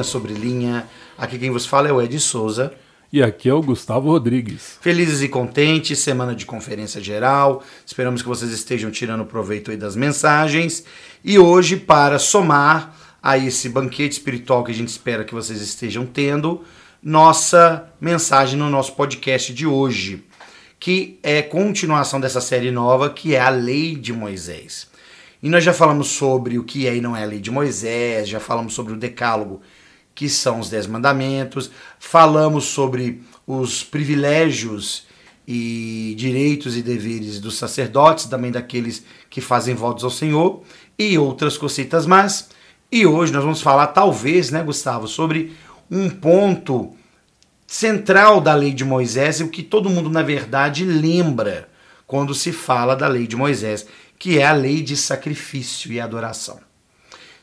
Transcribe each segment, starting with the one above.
Linha Sobre Linha, aqui quem vos fala é o Ed Souza. E aqui é o Gustavo Rodrigues. Felizes e contentes, semana de conferência geral. Esperamos que vocês estejam tirando proveito aí das mensagens. E hoje, para somar a esse banquete espiritual que a gente espera que vocês estejam tendo, nossa mensagem no nosso podcast de hoje, que é continuação dessa série nova, que é a Lei de Moisés. E nós já falamos sobre o que é e não é a Lei de Moisés, já falamos sobre o Decálogo, que são os Dez Mandamentos, falamos sobre os privilégios e direitos e deveres dos sacerdotes, também daqueles que fazem votos ao Senhor, e outras cositas mais. E hoje nós vamos falar, talvez, né, Gustavo, sobre um ponto central da lei de Moisés e o que todo mundo, na verdade, lembra quando se fala da lei de Moisés, que é a lei de sacrifício e adoração.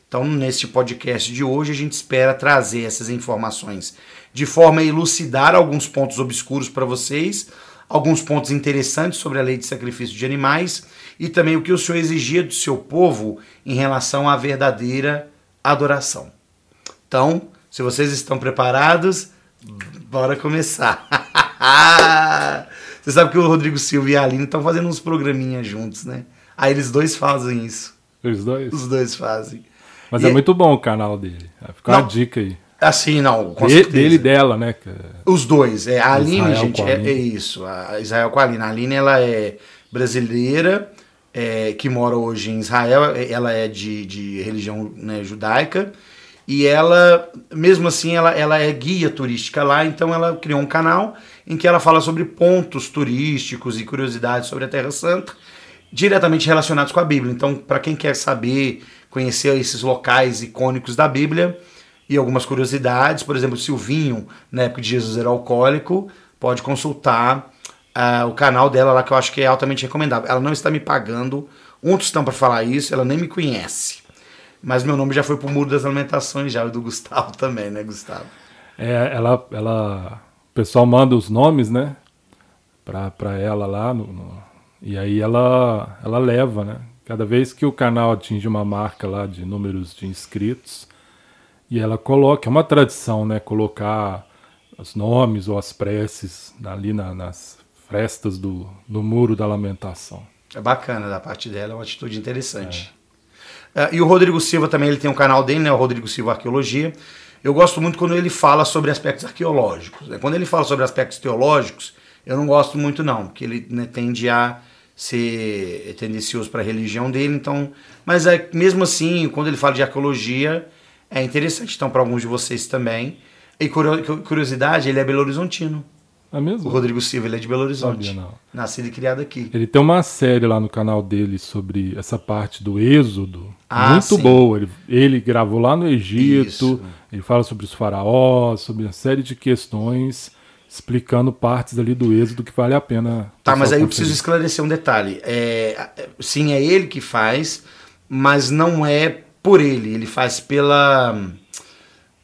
Então, neste podcast de hoje, a gente espera trazer essas informações de forma a elucidar alguns pontos obscuros para vocês, alguns pontos interessantes sobre a lei de sacrifício de animais e também o que o Senhor exigia do seu povo em relação à verdadeira adoração. Então, se vocês estão preparados, bora começar. Você sabe que o Rodrigo Silva e a Aline estão fazendo uns programinhas juntos, né? Aí eles dois fazem isso. Os dois? Os dois fazem. Mas E é muito bom o canal dele. Fica Não. uma dica aí. Assim, não, com De- dele e dela, né? que- Os dois. É, a Aline, Israel gente, a é, Aline. é isso. A Israel com a Aline. A Aline, ela é brasileira, é, que mora hoje em Israel. é- Ela é de, de religião né, judaica. E ela, mesmo assim, ela, ela é guia turística lá. Então, ela criou um canal em que ela fala sobre pontos turísticos e curiosidades sobre a Terra Santa, diretamente relacionados com a Bíblia. Então, para quem quer saber, conhecer esses locais icônicos da Bíblia e algumas curiosidades, por exemplo, Silvinho, na época de Jesus era alcoólico, pode consultar ah, o canal dela lá que eu acho que é altamente recomendável. Ela não está me pagando um tostão para falar isso, ela nem me conhece. Mas meu nome já foi pro Muro das Lamentações, já o do Gustavo também, né, Gustavo? É, ela, ela, o pessoal manda os nomes, né? Pra, pra ela lá. No, no- e aí ela, ela leva, né? Cada vez que o canal atinge uma marca lá de números de inscritos, e ela coloca, é uma tradição, né? Colocar os nomes ou as preces ali na- nas frestas do, Muro da Lamentação. É bacana da parte dela, é uma atitude interessante. Ah, e o Rodrigo Silva também, ele tem um canal dele, né, o Rodrigo Silva Arqueologia. Eu gosto muito quando ele fala sobre aspectos arqueológicos. né? Quando ele fala sobre aspectos teológicos, eu não gosto muito não, porque ele né, tende a ser tendencioso para a religião dele, então... Mas é, mesmo assim, quando ele fala de arqueologia, é interessante, então, para alguns de vocês também. E curio- curiosidade, ele é Belo Horizontino. É mesmo? O Rodrigo Silva, ele é de Belo Horizonte. Sabia. Nascido e criado aqui. Ele tem uma série lá no canal dele sobre essa parte do êxodo. Ah, muito sim. boa. Ele, ele gravou lá no Egito. Isso. Ele fala sobre os faraós, sobre uma série de questões, explicando partes ali do êxodo que vale a pena. Tá, mas aí eu preciso esclarecer um detalhe. É, sim, é ele que faz, mas não é por ele. Ele faz pela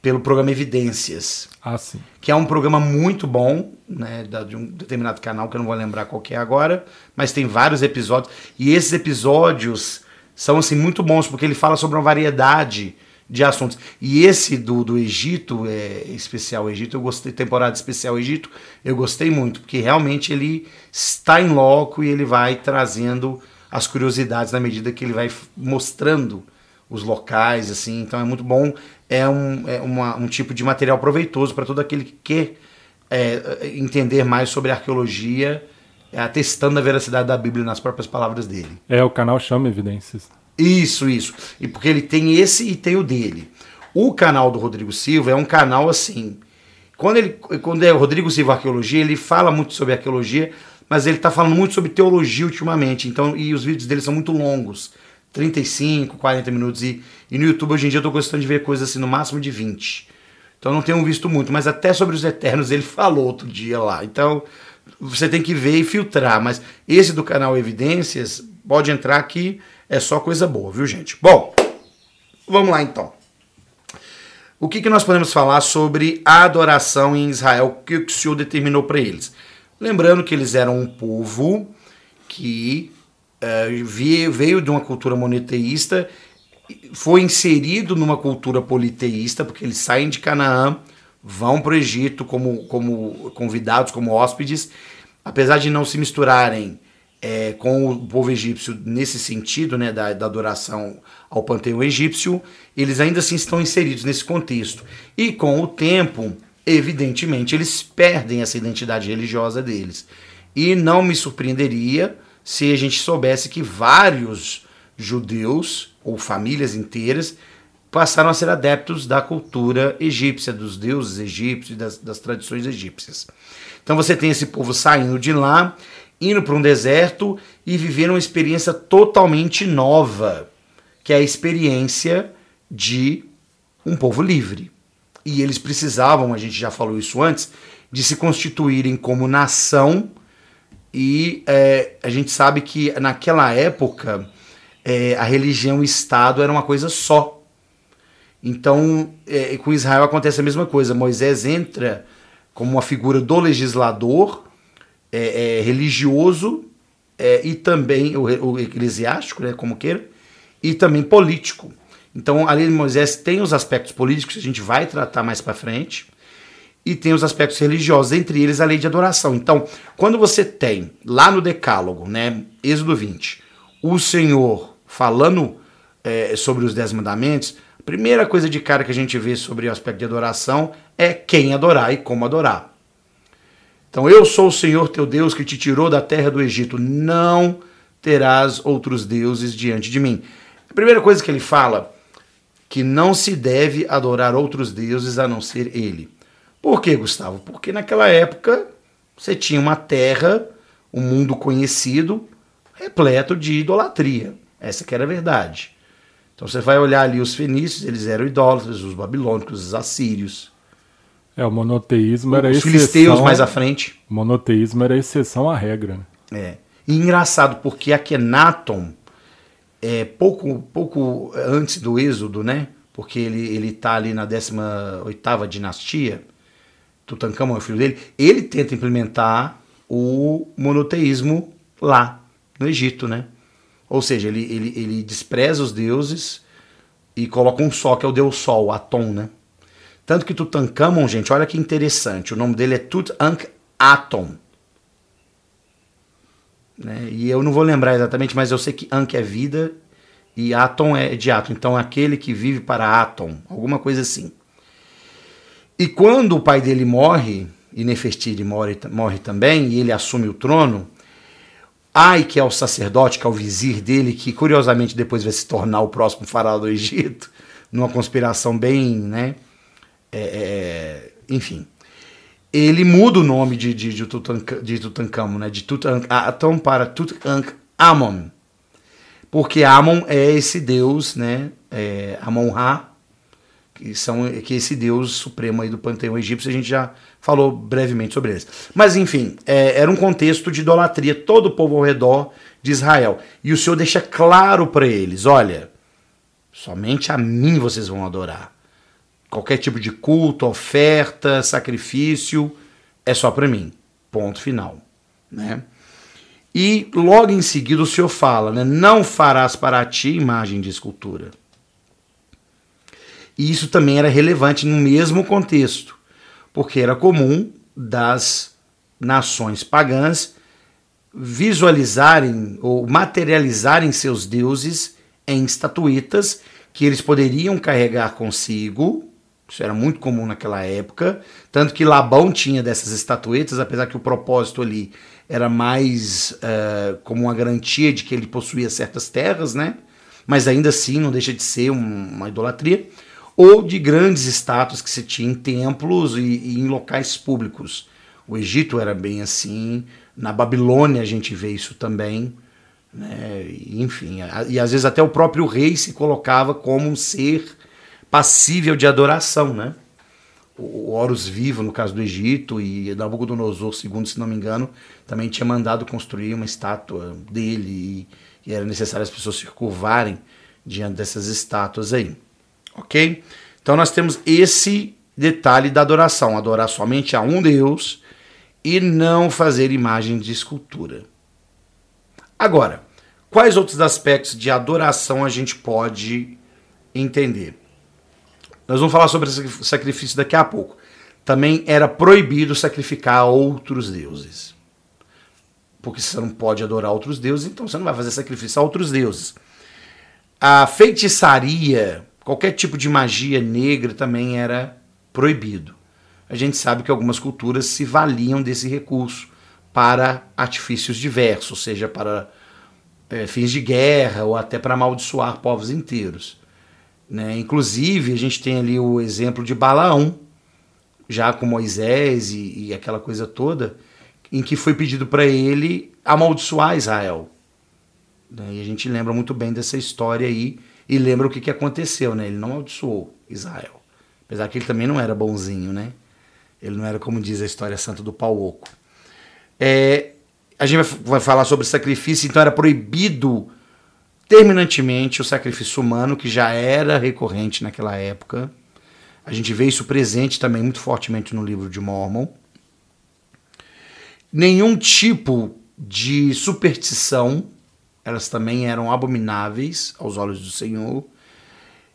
pelo programa Evidências, Ah, sim. que é um programa muito bom, né, de um determinado canal que eu não vou lembrar qual é agora, mas tem vários episódios e esses episódios são assim muito bons porque ele fala sobre uma variedade de assuntos. E esse do, do Egito, é, especial Egito, eu gostei, temporada especial Egito, eu gostei muito, porque realmente ele está em loco e ele vai trazendo as curiosidades na medida que ele vai mostrando os locais, assim, então é muito bom. É um, é uma- um tipo de material proveitoso para todo aquele que quer é, entender mais sobre arqueologia, é, atestando a veracidade da Bíblia nas próprias palavras dele. É, o canal chama Evidências. Isso, isso. E porque ele tem esse e tem o dele. O canal do Rodrigo Silva é um canal assim. Quando, ele, quando é o Rodrigo Silva Arqueologia, ele fala muito sobre arqueologia, mas ele está falando muito sobre teologia ultimamente. Então, e os vídeos dele são muito longos 35, 40 minutos. E, e no YouTube hoje em dia eu estou gostando de ver coisas assim no máximo de 20. Então não tenho visto muito, mas até sobre os Eternos ele falou outro dia lá. Então você tem que ver e filtrar. Mas esse do canal Evidências, pode entrar aqui, é só coisa boa, viu gente? Bom, vamos lá então. O que, que nós podemos falar sobre a adoração em Israel, o que o Senhor determinou para eles? Lembrando que eles eram um povo que vie- veio de uma cultura monoteísta foi inserido numa cultura politeísta, porque eles saem de Canaã, vão para o Egito como, como convidados, como hóspedes, apesar de não se misturarem é, com o povo egípcio nesse sentido, né, da, da adoração ao panteão egípcio, eles ainda assim estão inseridos nesse contexto. E com o tempo, evidentemente, eles perdem essa identidade religiosa deles. E não me surpreenderia se a gente soubesse que vários judeus ou famílias inteiras passaram a ser adeptos da cultura egípcia, dos deuses egípcios, das, das tradições egípcias. Então você tem esse povo saindo de lá, indo para um deserto e vivendo uma experiência totalmente nova, que é a experiência de um povo livre. E eles precisavam, a gente já falou isso antes, de se constituírem como nação. E é, a gente sabe que naquela época é, a religião e Estado era uma coisa só. Então, é, com Israel acontece a mesma coisa. Moisés entra como uma figura do legislador é, é, religioso é, e também o, o, eclesiástico, né, como queira, e também político. Então, a lei de Moisés tem os aspectos políticos que a gente vai tratar mais para frente e tem os aspectos religiosos, entre eles a lei de adoração. Então, quando você tem lá no Decálogo, né, Êxodo 20, o Senhor falando é, sobre os dez mandamentos, Primeira coisa de cara que a gente vê sobre o aspecto de adoração é quem adorar e como adorar. Então, eu sou o Senhor teu Deus que te tirou da terra do Egito. Não terás outros deuses diante de mim. A primeira coisa que ele fala que não se deve adorar outros deuses a não ser ele. Por quê, Gustavo? Porque naquela época você tinha uma terra, um mundo conhecido, repleto de idolatria. Essa que era a verdade. Então você vai olhar ali os fenícios, eles eram idólatras, os babilônicos, os assírios. É, o monoteísmo era os exceção. Os filisteus mais à frente. O monoteísmo era exceção à regra. Né? É. E engraçado, porque Akhenaton, é, pouco, pouco antes do Êxodo, né? Porque ele, ele tá ali na 18ª dinastia, Tutankhamon é o filho dele, ele tenta implementar o monoteísmo lá, no Egito, né? Ou seja, ele, ele, ele despreza os deuses e coloca um só, que é o deus Sol, Atom, né? Tanto que Tutankhamon, gente, olha que interessante, o nome dele é Tutankhaton. Né? E eu não vou lembrar exatamente, mas eu sei que Ankh é vida e Atom é de Atom. Então, aquele que vive para Atom, alguma coisa assim. E quando o pai dele morre, e Nefertiti morre, morre também, e ele assume o trono, Ai, que é o sacerdote, que é o vizir dele, que curiosamente depois vai se tornar o próximo faraó do Egito, numa conspiração bem, né? É, é, enfim. Ele muda o nome de, de, de, de Tutankhamon, né? De Tutankhamon para Tutankhamon. Porque Amon é esse deus, né? É, Amon-Ra, que, são, que é esse deus supremo aí do panteão egípcio, a gente já falou brevemente sobre eles. Mas enfim, é, era um contexto de idolatria, todo o povo ao redor de Israel. E o Senhor deixa claro para eles: olha, somente a mim vocês vão adorar. Qualquer tipo de culto, oferta, sacrifício, é só para mim. Ponto final. Né? E logo em seguida o Senhor fala: né, não farás para ti imagem de escultura. E isso também era relevante no mesmo contexto, porque era comum das nações pagãs visualizarem ou materializarem seus deuses em estatuetas que eles poderiam carregar consigo. Isso era muito comum naquela época, tanto que Labão tinha dessas estatuetas, apesar que o propósito ali era mais uh, como uma garantia de que ele possuía certas terras, né? Mas ainda assim não deixa de ser um, uma idolatria ou de grandes estátuas que se tinha em templos e, e, em locais públicos. O Egito era bem assim, na Babilônia a gente vê isso também, né? enfim, e às vezes até o próprio rei se colocava como um ser passível de adoração, né? O Horus Vivo, no caso do Egito, e Nabucodonosor II, se não me engano, também tinha mandado construir uma estátua dele, e, e era necessário as pessoas se curvarem diante dessas estátuas aí ok? Então nós temos esse detalhe da adoração, adorar somente a um Deus e não fazer imagem de escultura. Agora, quais outros aspectos de adoração a gente pode entender. Nós vamos falar sobre esse sacrifício daqui a pouco. Também era proibido sacrificar outros deuses. Porque você não pode adorar outros deuses, então você não vai fazer sacrifício a outros deuses. A feitiçaria, qualquer tipo de magia negra também era proibido. A gente sabe que algumas culturas se valiam desse recurso para artifícios diversos, seja para é, fins de guerra ou até para amaldiçoar povos inteiros. Né? Inclusive, a gente tem ali o exemplo de Balaão, já com Moisés e, e aquela coisa toda, em que foi pedido para ele amaldiçoar Israel. Né? E a gente lembra muito bem dessa história aí e lembra o que, que aconteceu, né? Ele não amaldiçoou Israel. Apesar que ele também não era bonzinho, né? Ele não era como diz a história santa do pau oco. É, a gente vai falar sobre sacrifício, então era proibido terminantemente o sacrifício humano, que já era recorrente naquela época. A gente vê isso presente também muito fortemente no livro de Mormon. Nenhum tipo de superstição, elas também eram abomináveis aos olhos do Senhor.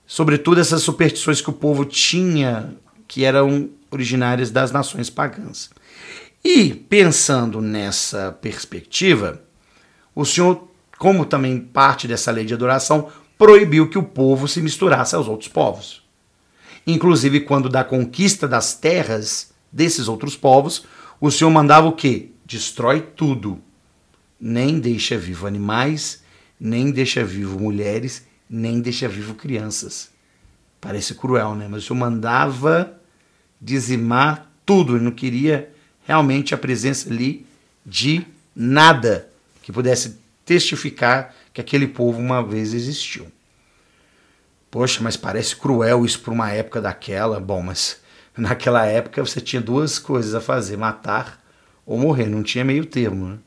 Sobretudo essas superstições que o povo tinha, que eram originárias das nações pagãs. E pensando nessa perspectiva, o Senhor, como também parte dessa lei de adoração, proibiu que o povo se misturasse aos outros povos. Inclusive, quando da conquista das terras desses outros povos, o Senhor mandava o quê? Destrói tudo. Nem deixa vivo animais, nem deixa vivo mulheres, nem deixa vivo crianças. Parece cruel, né? Mas o Senhor mandava dizimar tudo, ele não queria realmente a presença ali de nada que pudesse testificar que aquele povo uma vez existiu. Poxa, mas parece cruel isso para uma época daquela. Bom, mas naquela época você tinha duas coisas a fazer: matar ou morrer. Não tinha meio termo. Né?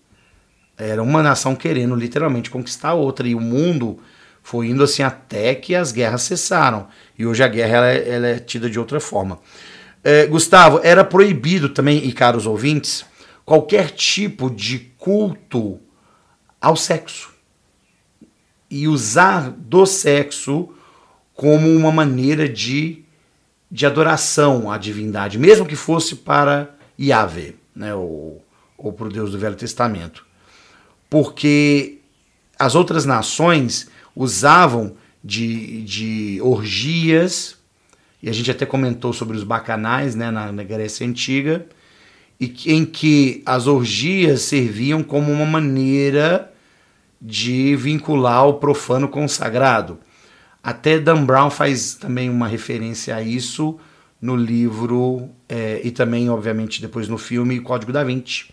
Era uma nação querendo literalmente conquistar a outra. E o mundo foi indo assim até que as guerras cessaram. E hoje a guerra ela é, ela é tida de outra forma. É, Gustavo, era proibido também, e caros ouvintes, qualquer tipo de culto ao sexo. E usar do sexo como uma maneira de, de adoração à divindade, mesmo que fosse para Yahvé, né, ou, ou para o Deus do Velho Testamento. Porque as outras nações usavam de, de orgias e a gente até comentou sobre os bacanais né, na, na Grécia Antiga, e em que as orgias serviam como uma maneira de vincular o profano com o sagrado. Até Dan Brown faz também uma referência a isso no livro é, e também, obviamente, depois no filme Código da Vinci.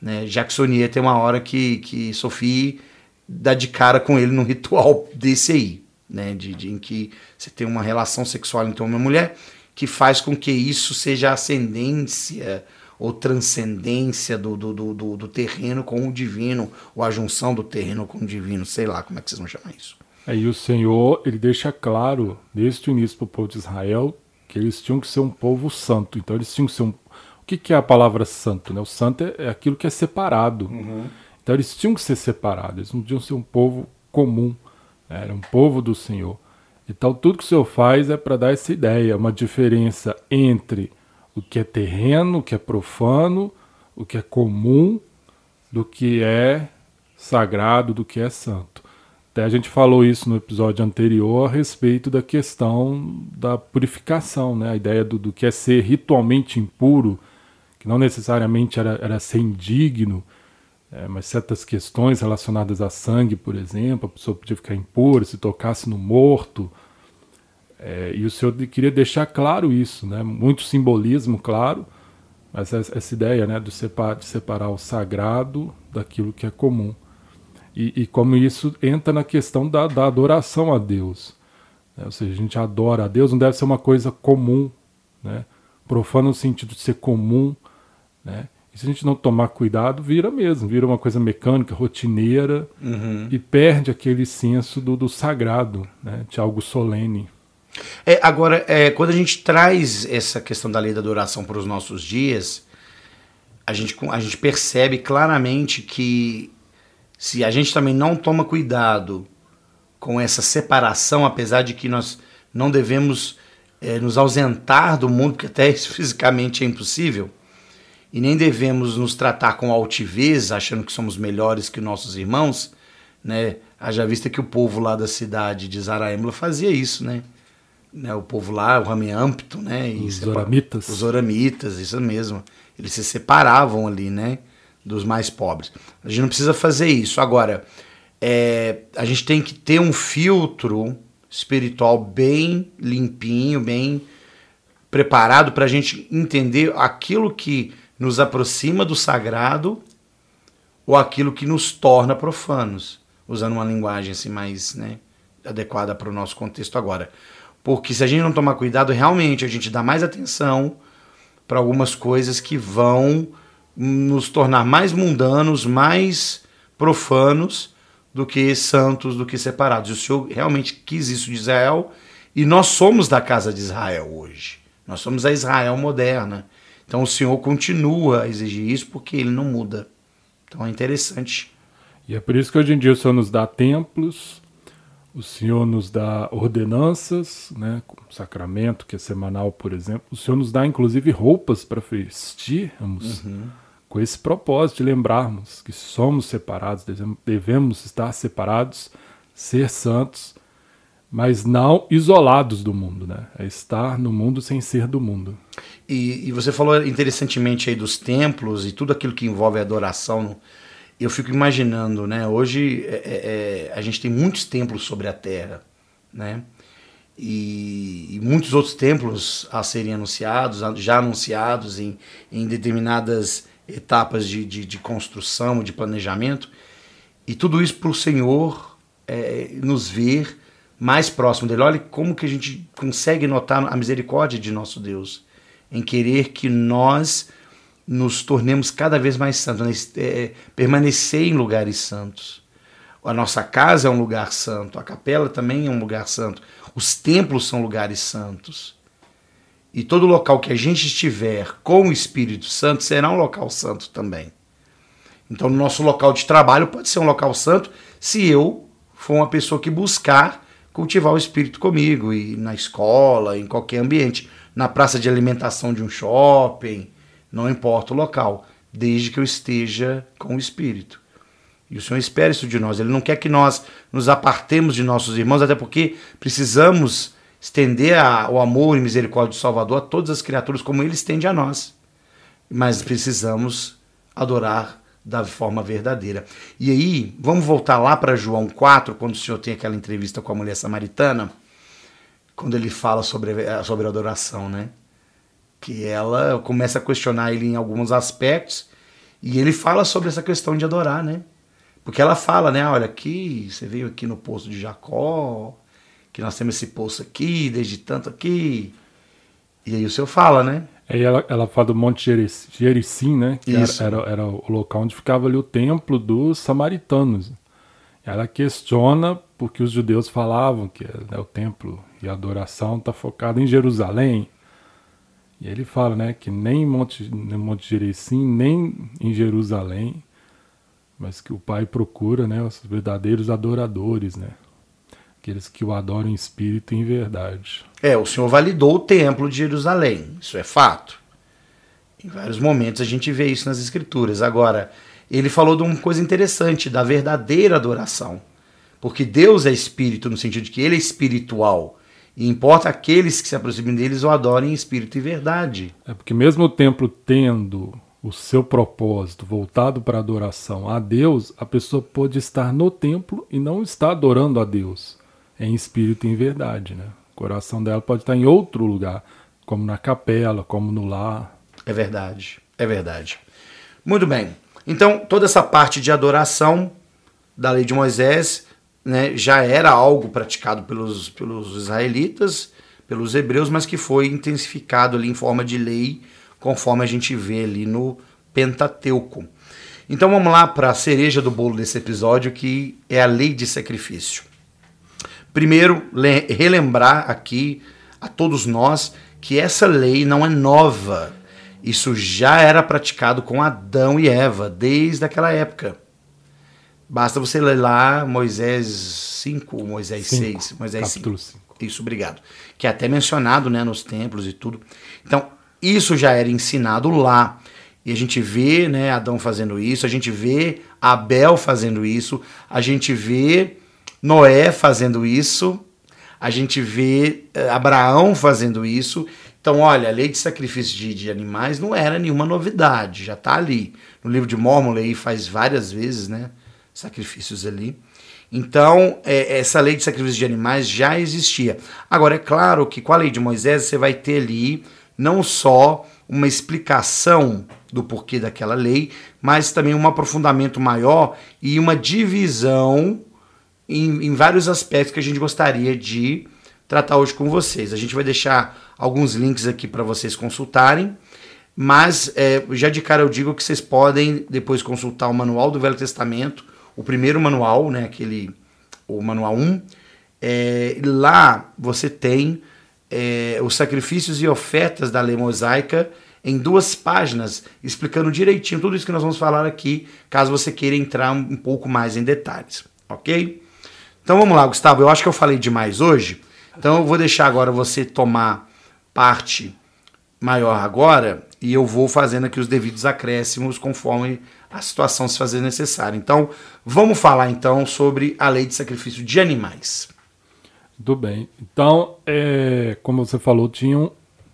Né? Jacksonier tem uma hora que, que Sophie dá de cara com ele num ritual desse aí né, de, de, em que você tem uma relação sexual entre homem e mulher, que faz com que isso seja ascendência ou transcendência do, do, do, do, terreno com o divino, ou a junção do terreno com o divino, sei lá como é que vocês vão chamar isso. Aí o Senhor, ele deixa claro, desde o início para o povo de Israel, que eles tinham que ser um povo santo. Então eles tinham que ser um... O que, que é a palavra santo? Né? O santo é, é aquilo que é separado. Uhum. Então eles tinham que ser separados, eles não podiam ser um povo comum. Era um povo do Senhor. Então, tudo que o Senhor faz é para dar essa ideia, uma diferença entre o que é terreno, o que é profano, o que é comum, do que é sagrado, do que é santo. Até a gente falou isso no episódio anterior a respeito da questão da purificação, né? a ideia do, do que é ser ritualmente impuro, que não necessariamente era, era ser indigno, é, mas certas questões relacionadas a sangue, por exemplo, a pessoa podia ficar impura se tocasse no morto. É, e o Senhor queria deixar claro isso, né? muito simbolismo, claro, mas essa, ideia né, de, separar, de separar o sagrado daquilo que é comum. E, e como isso entra na questão da, da adoração a Deus. Né? Ou seja, a gente adora a Deus, não deve ser uma coisa comum, né? profano no sentido de ser comum, né? E se a gente não tomar cuidado, vira mesmo, vira uma coisa mecânica, rotineira uhum. e perde aquele senso do, do sagrado, né, de algo solene. É, agora, é, quando a gente traz essa questão da lei da adoração para os nossos dias, a gente, a gente percebe claramente que se a gente também não toma cuidado com essa separação, apesar de que nós não devemos é, nos ausentar do mundo, porque até isso fisicamente é impossível, e nem devemos nos tratar com altivez, achando que somos melhores que nossos irmãos, né? Haja vista que o povo lá da cidade de Zaraímla fazia isso, né? Né? O povo lá, o Rameâmpito, né? Os oramitas. Os oramitas, isso mesmo. Eles se separavam ali, né? Dos mais pobres. A gente não precisa fazer isso. Agora, é, a gente tem que ter um filtro espiritual bem limpinho, bem preparado para a gente entender aquilo que nos aproxima do sagrado ou aquilo que nos torna profanos, usando uma linguagem assim mais né, adequada para o nosso contexto agora. Porque se a gente não tomar cuidado, realmente a gente dá mais atenção para algumas coisas que vão nos tornar mais mundanos, mais profanos do que santos, do que separados. E o Senhor realmente quis isso de Israel e nós somos da casa de Israel hoje. Nós somos a Israel moderna. Então o Senhor continua a exigir isso porque ele não muda. Então é interessante. E é por isso que hoje em dia o Senhor nos dá templos, o Senhor nos dá ordenanças, né, sacramento que é semanal, por exemplo. O Senhor nos dá inclusive roupas para vestirmos uhum. com esse propósito de lembrarmos que somos separados, devemos estar separados, ser santos mas não isolados do mundo, né? É estar no mundo sem ser do mundo. E, e você falou interessantemente aí dos templos e tudo aquilo que envolve a adoração. Eu fico imaginando, né? Hoje é, é, é, a gente tem muitos templos sobre a Terra, né? E, e, muitos outros templos a serem anunciados, já anunciados em, em determinadas etapas de, de, de construção, de planejamento. E tudo isso para o Senhor é, nos ver mais próximo dele. Olha como que a gente consegue notar a misericórdia de nosso Deus em querer que nós nos tornemos cada vez mais santos, né? é, permanecer em lugares santos. A nossa casa é um lugar santo, a capela também é um lugar santo, os templos são lugares santos. E todo local que a gente estiver com o Espírito Santo será um local santo também. Então, no nosso local de trabalho pode ser um local santo se eu for uma pessoa que buscar cultivar o espírito comigo, e na escola, em qualquer ambiente, na praça de alimentação de um shopping, não importa o local, desde que eu esteja com o espírito. E o Senhor espera isso de nós. Ele não quer que nós nos apartemos de nossos irmãos, até porque precisamos estender a, o amor e misericórdia do Salvador a todas as criaturas como ele estende a nós. Mas precisamos adorar da forma verdadeira. E aí, vamos voltar lá para João 4, quando o Senhor tem aquela entrevista com a mulher samaritana, quando ele fala sobre, sobre adoração, né? Que ela começa a questionar ele em alguns aspectos, e ele fala sobre essa questão de adorar, né? Porque ela fala, né? Olha, aqui, você veio aqui no poço de Jacó, que nós temos esse poço aqui, desde tanto aqui. E aí o Senhor fala, né? Aí ela, ela fala do Monte Gerizim, né? Que Isso. Era, era, era, o local onde ficava ali o templo dos samaritanos. Ela questiona porque os judeus falavam que né, o templo e a adoração está focado em Jerusalém. E ele fala né, que nem em Monte, no Monte Gerizim, nem em Jerusalém, mas que o Pai procura né, os verdadeiros adoradores, né? aqueles que o adoram em espírito e em verdade. É, o Senhor validou o templo de Jerusalém, isso é fato. Em vários momentos a gente vê isso nas Escrituras. Agora, ele falou de uma coisa interessante, da verdadeira adoração. Porque Deus é espírito, no sentido de que ele é espiritual. E importa aqueles que se aproximem deles o adorem em espírito e verdade. É porque mesmo o templo tendo o seu propósito voltado para a adoração a Deus, a pessoa pode estar no templo e não estar adorando a Deus em espírito e em verdade, né? O coração dela pode estar em outro lugar, como na capela, como no lar. É verdade, é verdade. Muito bem. Então, toda essa parte de adoração da lei de Moisés né, já era algo praticado pelos, pelos israelitas, pelos hebreus, mas que foi intensificado ali em forma de lei, conforme a gente vê ali no Pentateuco. Então vamos lá para a cereja do bolo desse episódio, que é a lei de sacrifício. Primeiro, relembrar aqui a todos nós que essa lei não é nova. Isso já era praticado com Adão e Eva desde aquela época. Basta você ler lá Moisés 5, Moisés 5, 6, Moisés capítulo 5. Isso, obrigado. Que é até mencionado né, nos templos e tudo. Então, isso já era ensinado lá. E a gente vê né, Adão fazendo isso, a gente vê Abel fazendo isso, a gente vê Noé fazendo isso, a gente vê eh, Abraão fazendo isso. Então, olha, a lei de sacrifício de, de animais não era nenhuma novidade, já está ali. No livro de Mormon, lei faz várias vezes, né? Sacrifícios ali. Então, é, essa lei de sacrifício de animais já existia. Agora, é claro que com a lei de Moisés você vai ter ali não só uma explicação do porquê daquela lei, mas também um aprofundamento maior e uma divisão em, em vários aspectos que a gente gostaria de tratar hoje com vocês. A gente vai deixar alguns links aqui para vocês consultarem, mas é, já de cara eu digo que vocês podem depois consultar o Manual do Velho Testamento, o primeiro manual, né, aquele, o Manual 1. É, lá você tem é, os sacrifícios e ofertas da lei mosaica em duas páginas, explicando direitinho tudo isso que nós vamos falar aqui, caso você queira entrar um pouco mais em detalhes, ok? Então vamos lá, Gustavo. Eu acho que eu falei demais hoje, então eu vou deixar agora você tomar parte maior agora e eu vou fazendo aqui os devidos acréscimos conforme a situação se fazer necessária. Então, vamos falar então sobre a lei de sacrifício de animais. Tudo bem. Então, é, como você falou, tinham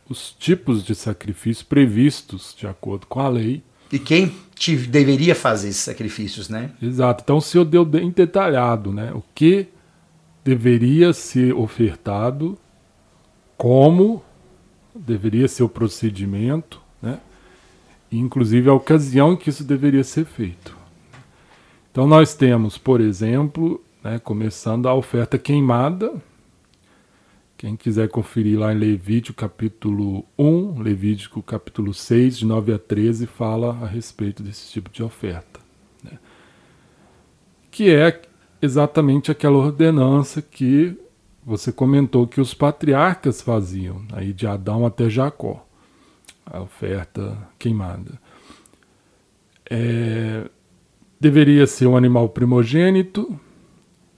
os tipos de sacrifício previstos de acordo com a lei. E quem te, deveria fazer esses sacrifícios, né? Exato. Então o Senhor deu bem detalhado, né? O que deveria ser ofertado, como deveria ser o procedimento, inclusive a ocasião em que isso deveria ser feito. Então nós temos, por exemplo, né, começando a oferta queimada, quem quiser conferir lá em Levítico capítulo 1, Levítico capítulo 6, de 9 a 13, fala a respeito desse tipo de oferta. Né? Que é exatamente aquela ordenança que você comentou que os patriarcas faziam, aí de Adão até Jacó, a oferta queimada. É, deveria ser um animal primogênito,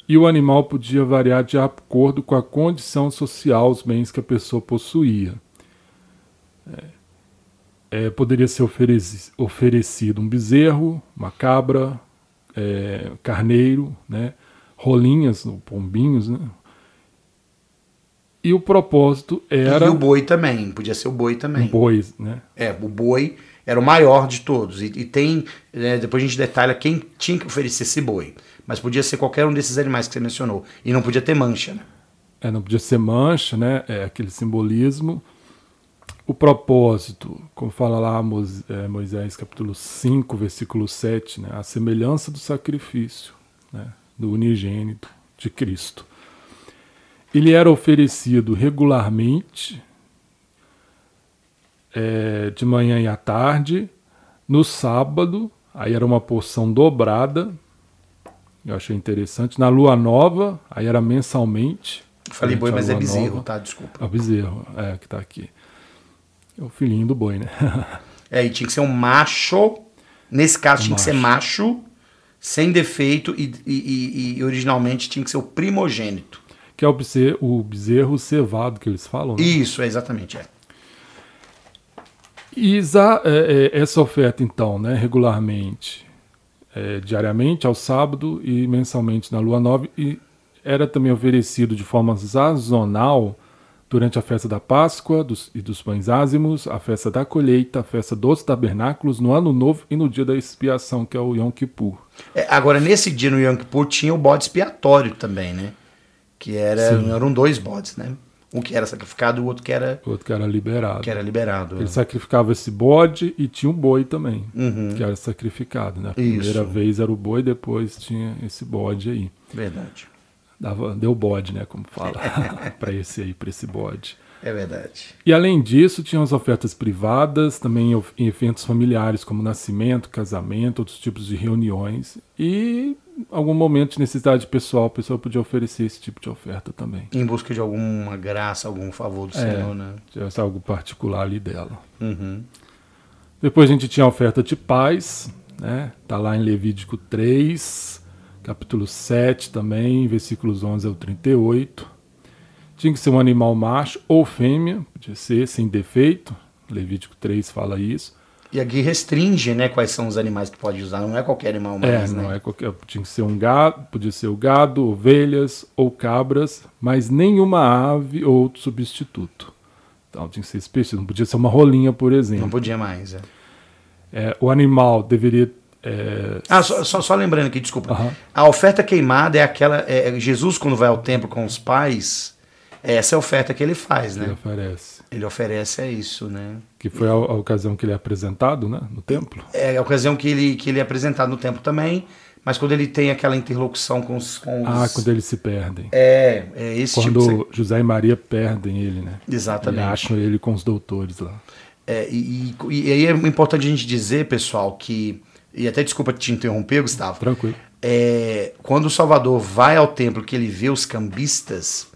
e o animal podia variar de acordo com a condição social, os bens que a pessoa possuía. É, é, poderia ser ofereci, oferecido um bezerro, uma cabra, é, carneiro, né, rolinhas, pombinhos, né? E o propósito era. E o boi também, podia ser o boi também. O boi, né? É, o boi era o maior de todos. E, e tem. Né, depois a gente detalha quem tinha que oferecer esse boi. Mas podia ser qualquer um desses animais que você mencionou. E não podia ter mancha, né? É, não podia ser mancha, né? É aquele simbolismo. O propósito, como fala lá é, Moisés, capítulo 5, versículo 7, né? a semelhança do sacrifício né? do unigênito de Cristo. Ele era oferecido regularmente, é, de manhã e à tarde, no sábado, aí era uma porção dobrada, eu achei interessante. Na Lua Nova, aí era mensalmente. Falei boi, mas é bezerro, nova. tá? Desculpa. É o bezerro, é, que tá aqui. É o filhinho do boi, né? é, e tinha que ser um macho. Nesse caso, um tinha macho. que ser macho, sem defeito, e, e, e, originalmente tinha que ser o primogênito. Que é o bezerro, o bezerro cevado que eles falam, né? Isso, é exatamente, é. E é, é, essa oferta, então, né, regularmente, é, diariamente, ao sábado e mensalmente na lua nova, e era também oferecido de forma sazonal durante a festa da Páscoa dos, e dos pães ázimos, a festa da colheita, a festa dos tabernáculos, no ano novo e no dia da expiação, que é o Yom Kippur. É, agora, nesse dia no Yom Kippur tinha o bode expiatório também, né? Que era, eram dois bodes, né? Um que era sacrificado e o outro que era. O outro que era liberado. Que era liberado. Ele é. sacrificava esse bode e tinha um boi também, uhum. que era sacrificado. Né? A primeira vez era o boi, depois tinha esse bode aí. Verdade. Dava, deu bode, né? Como fala, para esse aí, para esse bode. É verdade. E além disso, tinham as ofertas privadas, também em eventos familiares, como nascimento, casamento, outros tipos de reuniões. E algum momento de necessidade pessoal, a pessoa podia oferecer esse tipo de oferta também. Em busca de alguma graça, algum favor do é, Senhor, né? Algo particular ali dela. Uhum. Depois a gente tinha a oferta de paz, né? Tá lá em Levítico 3, capítulo 7 também, versículos 11 ao 38 Tinha que ser um animal macho ou fêmea, podia ser sem defeito. Levítico 3 fala isso. E aqui restringe, né, quais são os animais que pode usar. Não é qualquer animal mais, é, né? não é qualquer. Tinha que ser um gado, podia ser o gado, ovelhas ou cabras, mas nenhuma ave ou outro substituto. Então tinha que ser específico, não podia ser uma rolinha, por exemplo. Não podia mais, é. É, o animal deveria. é, Ah, só, só, só lembrando aqui, desculpa. Aham. A oferta queimada é aquela. é, Jesus, quando vai ao templo com os pais, essa é a oferta que ele faz, ele né? oferece. Ele oferece é isso, né? Que foi a, a ocasião que ele é apresentado né, no templo. É a ocasião que ele, que ele é apresentado no templo também, mas quando ele tem aquela interlocução com os. Com os Ah, quando eles se perdem. É, é esse Quando tipo de. José e Maria perdem ele, né? Exatamente. E acham ele com os doutores lá. É, e, e, e aí é importante a gente dizer, pessoal, que. E até desculpa te interromper, Gustavo. Tranquilo. É, quando o Salvador vai ao templo que ele vê os cambistas,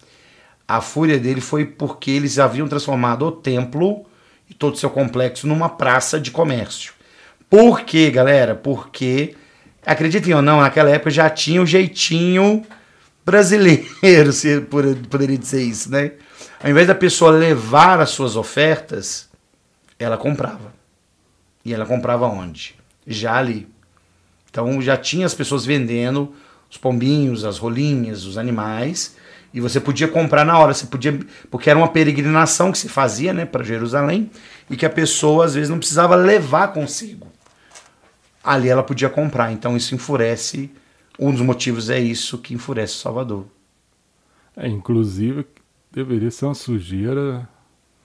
a fúria dele foi porque eles haviam transformado o templo e todo o seu complexo numa praça de comércio. Por quê, galera? Porque, acreditem ou não, naquela época já tinha o jeitinho brasileiro, se poderia dizer isso, né? Ao invés da pessoa levar as suas ofertas, ela comprava. E ela comprava onde? Já ali. Então já tinha as pessoas vendendo os pombinhos, as rolinhas, os animais, e você podia comprar na hora, você podia, porque era uma peregrinação que se fazia, né, para Jerusalém, e que a pessoa às vezes não precisava levar consigo. Ali ela podia comprar, então isso enfurece, um dos motivos é isso que enfurece o Salvador. É, inclusive, deveria ser uma sujeira,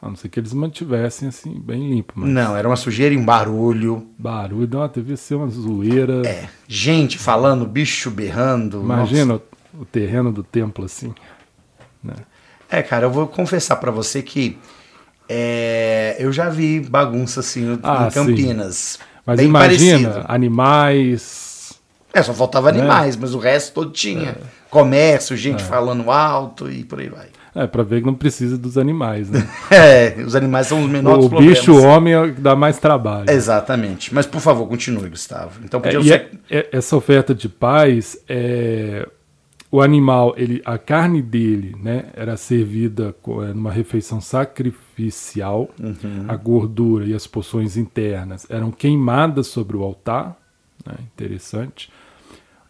a não ser que eles mantivessem assim, bem limpo. Mas Não, era uma sujeira e um barulho. barulho, não, devia ser uma zoeira. É, gente falando, bicho berrando. Imagina o, o terreno do templo assim. Né? É, cara, eu vou confessar pra você que é, eu já vi bagunça assim Ah, em Campinas. Mas Bem imagina, parecido. animais. É, só faltava Né? animais, mas o resto todo tinha. Comércio, gente falando alto e por aí vai. É, pra ver que não precisa dos animais, né? É, os animais são os menores o problemas. bicho homem é o que dá mais trabalho. Exatamente. Mas por favor, continue, Gustavo. Então É, podia ser. é- é- essa oferta de paz, é, o animal, ele, a carne dele, né, era servida é, numa refeição sacrificial. Uhum. A gordura e as porções internas eram queimadas sobre o altar. né, interessante.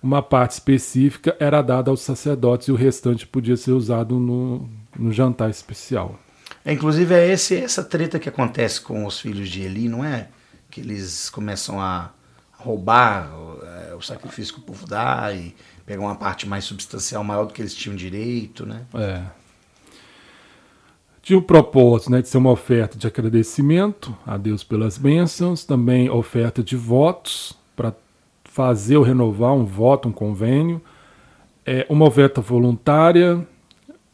Uma parte específica era dada aos sacerdotes e o restante podia ser usado no, no jantar especial. Inclusive, é esse, essa treta que acontece com os filhos de Eli, não é? Que eles começam a roubar é, o sacrifício que o povo dá e pegar uma parte mais substancial, maior do que eles tinham direito, né? É. Tinha o propósito né, de ser uma oferta de agradecimento a Deus pelas bênçãos, também oferta de votos, para fazer ou renovar um voto, um convênio, é, uma oferta voluntária,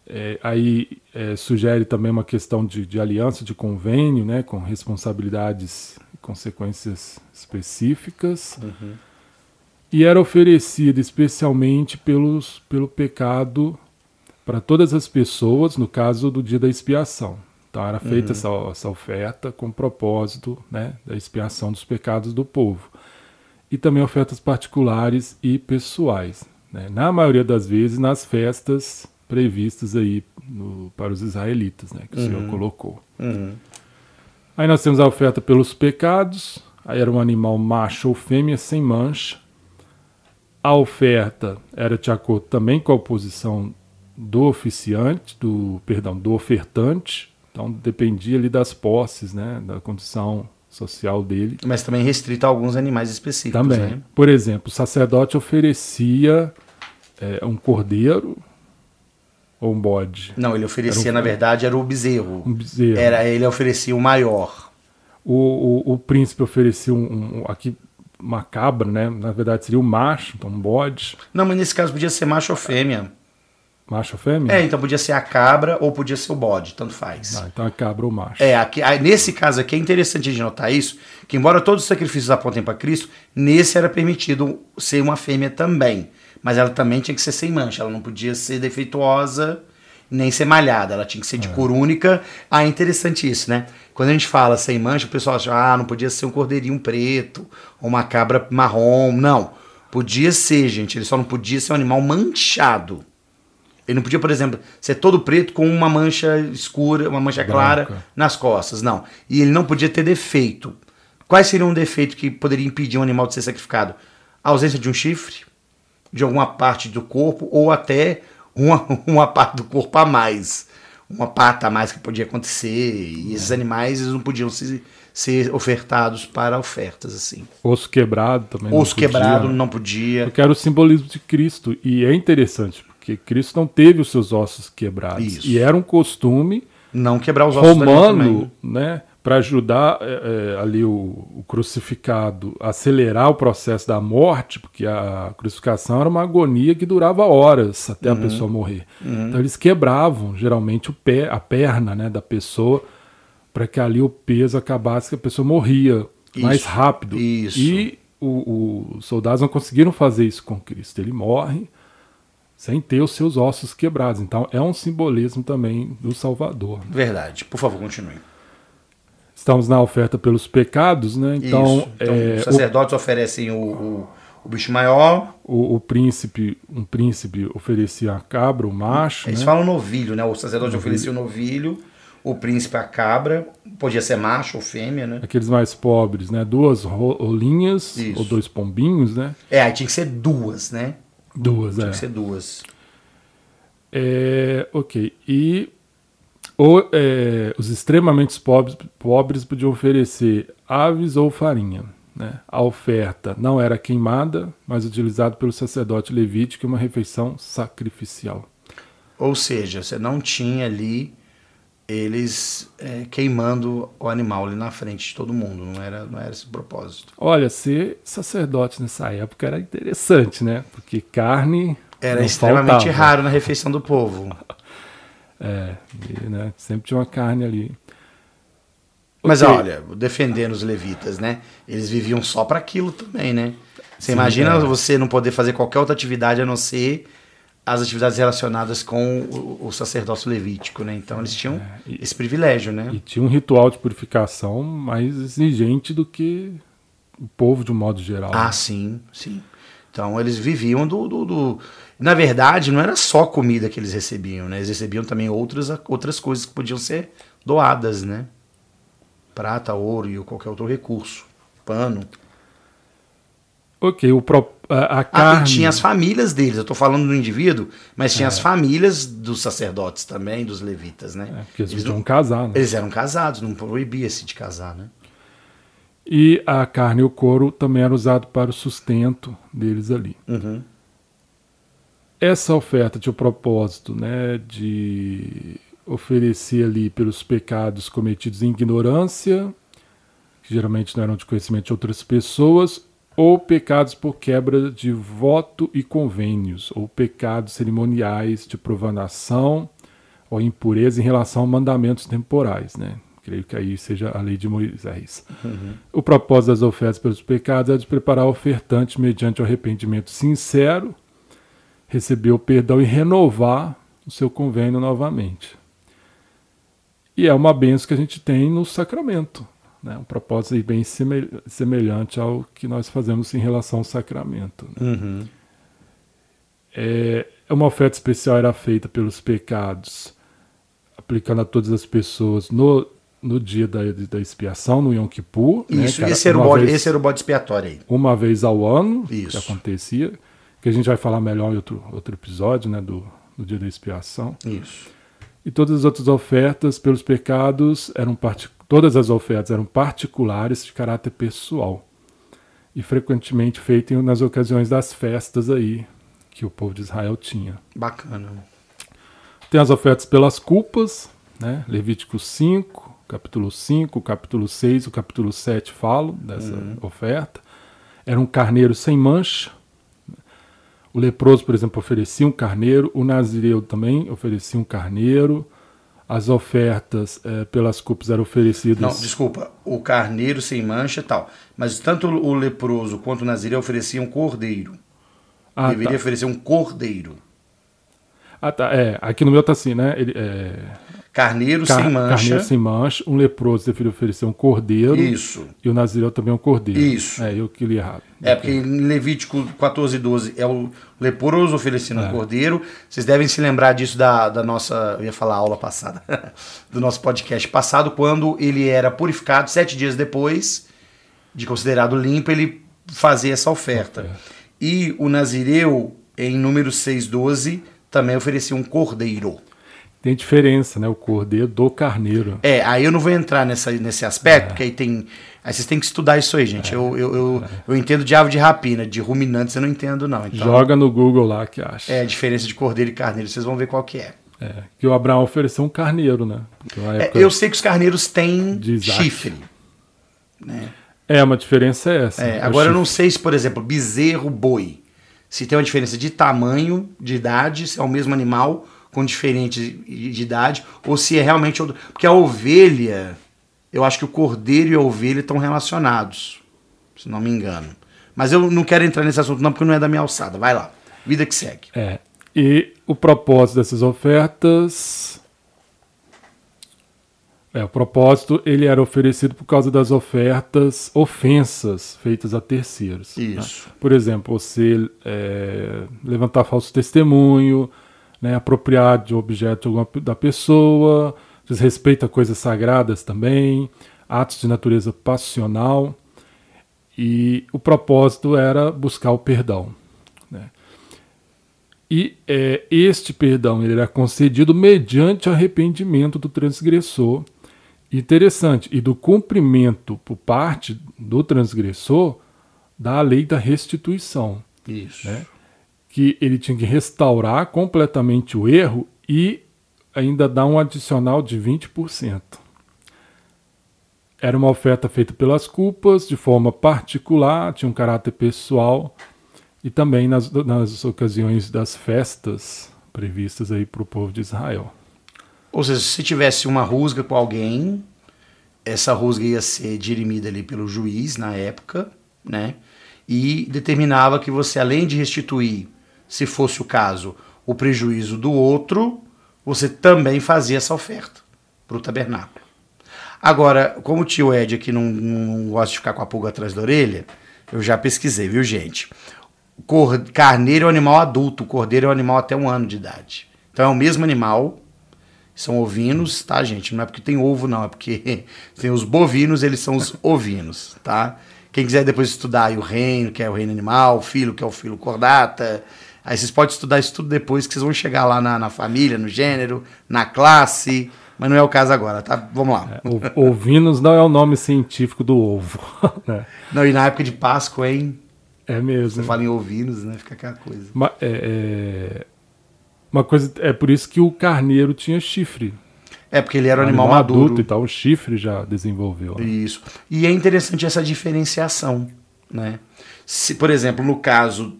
é, aí é, sugere também uma questão de, de aliança, de convênio, né, com responsabilidades e consequências específicas, e era oferecida especialmente pelos, pelo pecado para todas as pessoas, no caso do dia da expiação. Então era feita essa, essa oferta com o propósito né, da expiação dos pecados do povo. E também ofertas particulares e pessoais. né, na maioria das vezes nas festas previstas aí no- para os israelitas, né, que o Senhor colocou. Uhum. Aí nós temos a oferta pelos pecados, aí era um animal macho ou fêmea sem mancha. A oferta era de acordo também com a posição do oficiante, do perdão, do ofertante. Então dependia ali das posses, né, da condição social dele. Mas também restrito a alguns animais específicos, Também. né? Por exemplo, o sacerdote oferecia é, um cordeiro ou um bode, Não, ele oferecia, um- na verdade, era o bezerro. um bezerro. Era, ele oferecia o maior. O, o, o príncipe oferecia um, um- aqui uma cabra, né? Na verdade seria um macho, então um bode, Não, mas nesse caso podia ser macho ou fêmea. macho ou fêmea. É, então podia ser a cabra ou podia ser o bode, tanto faz. Ah, então a cabra ou macho. É, aqui, nesse caso aqui é interessante de notar isso, que embora todos os sacrifícios apontem para Cristo, nesse era permitido ser uma fêmea também. Mas ela também tinha que ser sem mancha, ela não podia ser defeituosa nem ser malhada, ela tinha que ser de cor única. Ah, é interessante isso, né? Quando a gente fala sem mancha, o pessoal acha, ah, não podia ser um cordeirinho preto ou uma cabra marrom. Não, podia ser, gente, ele só não podia ser um animal manchado. Ele não podia, por exemplo, ser todo preto com uma mancha escura, uma mancha clara Branca. nas costas. Não. E ele não podia ter defeito. Quais seriam um defeito que poderia impedir um animal de ser sacrificado? A ausência de um chifre, de alguma parte do corpo, ou até uma, uma parte do corpo a mais. Uma pata a mais que podia acontecer. E esses animais eles não podiam se- ser ofertados para ofertas, assim. Osso quebrado também. não Osso podia. quebrado não podia. Porque era o simbolismo de Cristo. E é interessante, porque Cristo não teve os seus ossos quebrados. Isso. E era um costume Não quebrar os ossos romano, né? Para ajudar é, é, ali o, o crucificado a acelerar o processo da morte, porque a crucificação era uma agonia que durava horas até Uhum. a pessoa morrer. Então eles quebravam geralmente o pé, a perna né, da pessoa para que ali o peso acabasse que a pessoa morria mais Isso, rápido. isso. E os soldados não conseguiram fazer isso com Cristo. Ele morre sem ter os seus ossos quebrados. Então é um simbolismo também do Salvador. Verdade. Por favor, continue. Estamos na oferta pelos pecados, né? Então, Isso. Então, é, os sacerdotes oferecem o, o, o bicho maior. o, o, o príncipe, um príncipe oferecia a cabra, o macho, Eles né? falam novilho, né? O sacerdote oferecia o novilho, o príncipe a cabra. Podia ser macho ou fêmea, né? Aqueles mais pobres, né? Duas ro- rolinhas Isso. ou dois pombinhos, né? É, aí tinha que ser duas, né? Duas, Tinha é. que ser duas. É, ok. E o- é, os extremamente pobres, pobres podiam oferecer aves ou farinha. Né? A oferta não era queimada, mas utilizada pelo sacerdote levítico em uma refeição sacrificial. Ou seja, você não tinha ali eles é, queimando o animal ali na frente de todo mundo. Não era, não era esse o propósito. Olha, ser sacerdote nessa época era interessante, né? Porque carne. Era extremamente faltava. raro na refeição do povo. É, e, né, sempre tinha uma carne ali. Mas Ok. olha, defendendo os levitas, né? Eles viviam só para aquilo também, né? Você Sim, imagina é. você não poder fazer qualquer outra atividade a não ser as atividades relacionadas com o, o sacerdócio levítico, né? Então eles tinham É, e- esse privilégio, né? E tinha um ritual de purificação mais exigente do que o povo de um modo geral. Ah, sim, sim. Então eles viviam do, do, do- Na verdade, não era só comida que eles recebiam, né? Eles recebiam também outras, outras coisas que podiam ser doadas, né? Prata, ouro e qualquer outro recurso. Pano. Ok, o pro, a, a Ah, carne. e tinha as famílias deles. Eu tô falando do indivíduo, mas tinha É. as famílias dos sacerdotes também, dos levitas, né? É, porque eles eles, não- casar, né? eles eram casados, não proibia-se de casar, né? E a carne e o couro também era usado para o sustento deles ali. Uhum. Essa oferta tinha o propósito né, de oferecer ali pelos pecados cometidos em ignorância, que geralmente não eram de conhecimento de outras pessoas, ou pecados por quebra de voto e convênios, ou pecados cerimoniais de profanação ou impureza em relação a mandamentos temporais. Né? Creio que aí seja a lei de Moisés. O propósito das ofertas pelos pecados é de preparar o ofertante mediante o arrependimento sincero, receber o perdão e renovar o seu convênio novamente. E é uma benção que a gente tem no sacramento. Né? Um propósito bem semel- semelhante ao que nós fazemos em relação ao sacramento. né? Uhum. É, uma oferta especial era feita pelos pecados, aplicando a todas as pessoas no, no dia da, da expiação, no Yom Kippur. né, Isso, que era esse, era o bode, vez- esse era o bode expiatório aí. uma vez ao ano Isso. que acontecia, que a gente vai falar melhor em outro, outro episódio, né, do, do dia da expiação. Isso. E todas as outras ofertas pelos pecados eram todas as ofertas eram particulares de caráter pessoal e frequentemente feitas nas ocasiões das festas aí que o povo de Israel tinha. Bacana. Tem as ofertas pelas culpas, né? Levítico 5, capítulo 5, capítulo 6, o capítulo 7 falam dessa oferta. Era um carneiro sem mancha. O leproso, por exemplo, oferecia um carneiro. O nazireu também oferecia um carneiro. As ofertas eh, pelas culpas eram oferecidas. Não, desculpa, o carneiro sem mancha e tal. Mas tanto o leproso quanto o nazireu ofereciam cordeiro. ah, Deveria tá. oferecer um cordeiro. Ah, tá. É, aqui no meu tá assim, né? Ele, é, Carneiro car- sem mancha. carneiro sem mancha, um leproso deveria oferecer um cordeiro Isso. e o nazireu também um cordeiro. Isso. É, eu que li errado. É, porque em Levítico 14 e 12 é o leproso oferecendo É. um cordeiro. Vocês devem se lembrar disso da, da nossa, eu ia falar aula passada, do nosso podcast passado, quando ele era purificado, sete dias depois de considerado limpo, ele fazia essa oferta. E o Nazireu, em número 6,12, também oferecia um cordeiro. Tem diferença, né? O cordeiro do carneiro. É, aí eu não vou entrar nessa, nesse aspecto, porque aí tem. Aí vocês têm que estudar isso aí, gente. Eu, eu, eu, eu entendo de ave de rapina, de ruminantes eu não entendo, não. Então, Joga no Google lá que acha. É a diferença de cordeiro e carneiro, vocês vão ver qual que é. É, que o Abraão ofereceu um carneiro, né? É, eu sei que os carneiros têm chifre. Né? É, uma diferença é essa. É? O agora eu não chifre. sei se, por exemplo, bezerro, boi, se tem uma diferença de tamanho, de idade, se é o mesmo animal com diferente de de idade, ou se é realmente outro. Porque a ovelha, eu acho que o cordeiro e a ovelha estão relacionados, se não me engano. Mas eu não quero entrar nesse assunto, não, porque não é da minha alçada. Vai lá. Vida que segue. É. E o propósito dessas ofertas. É, o propósito ele era oferecido por causa das ofertas ofensas feitas a terceiros. né? Isso. Por exemplo, você é, levantar falso testemunho, né, apropriar de objeto da pessoa, desrespeito a coisas sagradas também, atos de natureza passional. E o propósito era buscar o perdão. né? E é, este perdão ele era concedido mediante arrependimento do transgressor. Interessante, e do cumprimento por parte do transgressor da lei da restituição, Isso. né? Que ele tinha que restaurar completamente o erro e ainda dar um adicional de 20%. Era uma oferta feita pelas culpas, de forma particular, tinha um caráter pessoal, e também nas, nas ocasiões das festas previstas aí para o povo de Israel. Ou seja, se tivesse uma rusga com alguém, essa rusga ia ser dirimida ali pelo juiz na época, né? E determinava que você, além de restituir, se fosse o caso, o prejuízo do outro, você também fazia essa oferta para o tabernáculo. Agora, como o tio Ed aqui não, não gosta de ficar com a pulga atrás da orelha, eu já pesquisei, viu, gente? Cor- Carneiro é um animal adulto, cordeiro é um animal até um ano de idade. Então é o mesmo animal, são ovinos, tá, gente? Não é porque tem ovo, não, é porque tem os bovinos, eles são os ovinos, tá? Quem quiser depois estudar o reino, que é o reino animal, o filo, que é o filo cordata, aí vocês podem estudar isso tudo depois, que vocês vão chegar lá na, na família, no gênero, na classe, mas não é o caso agora, tá? Vamos lá. O- Ovinos não é o nome científico do ovo. né? Não, e na época de Páscoa, hein? É Você mesmo. fala em ovinos, né? Fica aquela coisa. Ma- é, é- uma coisa é por isso que o carneiro tinha chifre. É, porque ele era um animal, maduro. e tal, o chifre já desenvolveu. né? Isso. E é interessante essa diferenciação, né? Se, por exemplo, no caso,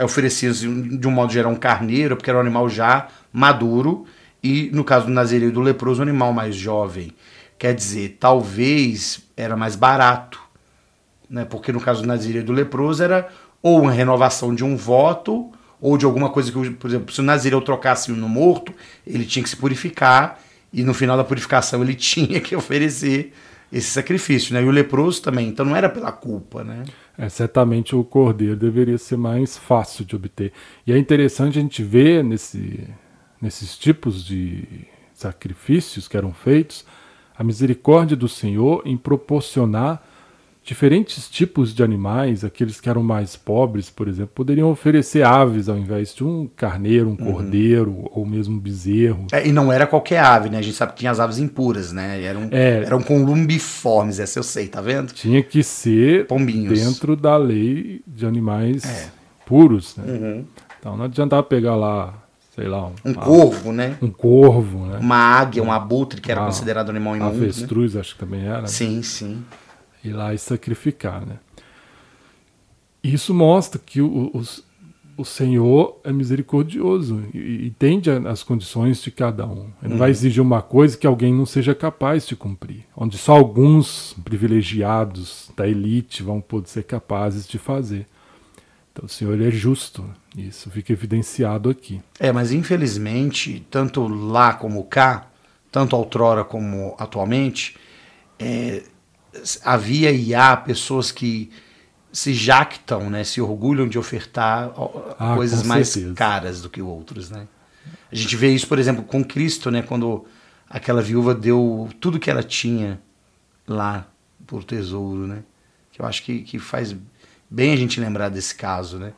é oferecido de um modo geral um carneiro, porque era um animal já maduro, e no caso do nazireu e do leproso, um animal mais jovem. Quer dizer, talvez era mais barato, né? Porque no caso do nazireu e do leproso era ou uma renovação de um voto, ou de alguma coisa que, por exemplo, se o nazireu trocasse no morto, ele tinha que se purificar, e no final da purificação ele tinha que oferecer esse sacrifício, né? E o leproso também, então não era pela culpa, né? É, certamente o cordeiro deveria ser mais fácil de obter. E é interessante a gente ver nesse, nesses tipos de sacrifícios que eram feitos a misericórdia do Senhor em proporcionar diferentes tipos de animais, aqueles que eram mais pobres, por exemplo, poderiam oferecer aves ao invés de um carneiro, um cordeiro ou mesmo um bezerro. É, e não era qualquer ave, né? A gente sabe que tinha as aves impuras, né? Eram, É. eram columbiformes, essa eu sei, tá vendo? Tinha que ser Pombinhos. dentro da lei de animais É. puros. Né? Uhum. Então não adiantava pegar lá, sei lá, um, Um corvo, né? um corvo, né? Uma águia, um abutre, que era Ah, considerado animal Um imundo. Né? avestruz, acho que também era. né? Sim, sim. Ir lá e sacrificar, né? Isso mostra que o, o, o Senhor é misericordioso e, entende as condições de cada um. Ele não vai exigir uma coisa que alguém não seja capaz de cumprir, onde só alguns privilegiados da elite vão poder ser capazes de fazer. Então o Senhor é justo, isso fica evidenciado aqui. É, mas infelizmente, tanto lá como cá, tanto outrora como atualmente, é, havia e há pessoas que se jactam, né, se orgulham de ofertar ah, coisas mais certeza. caras do que outros, né? A gente vê isso, por exemplo, com Cristo, né, quando aquela viúva deu tudo que ela tinha lá por tesouro, né? Que eu acho que, que faz bem a gente lembrar desse caso, né?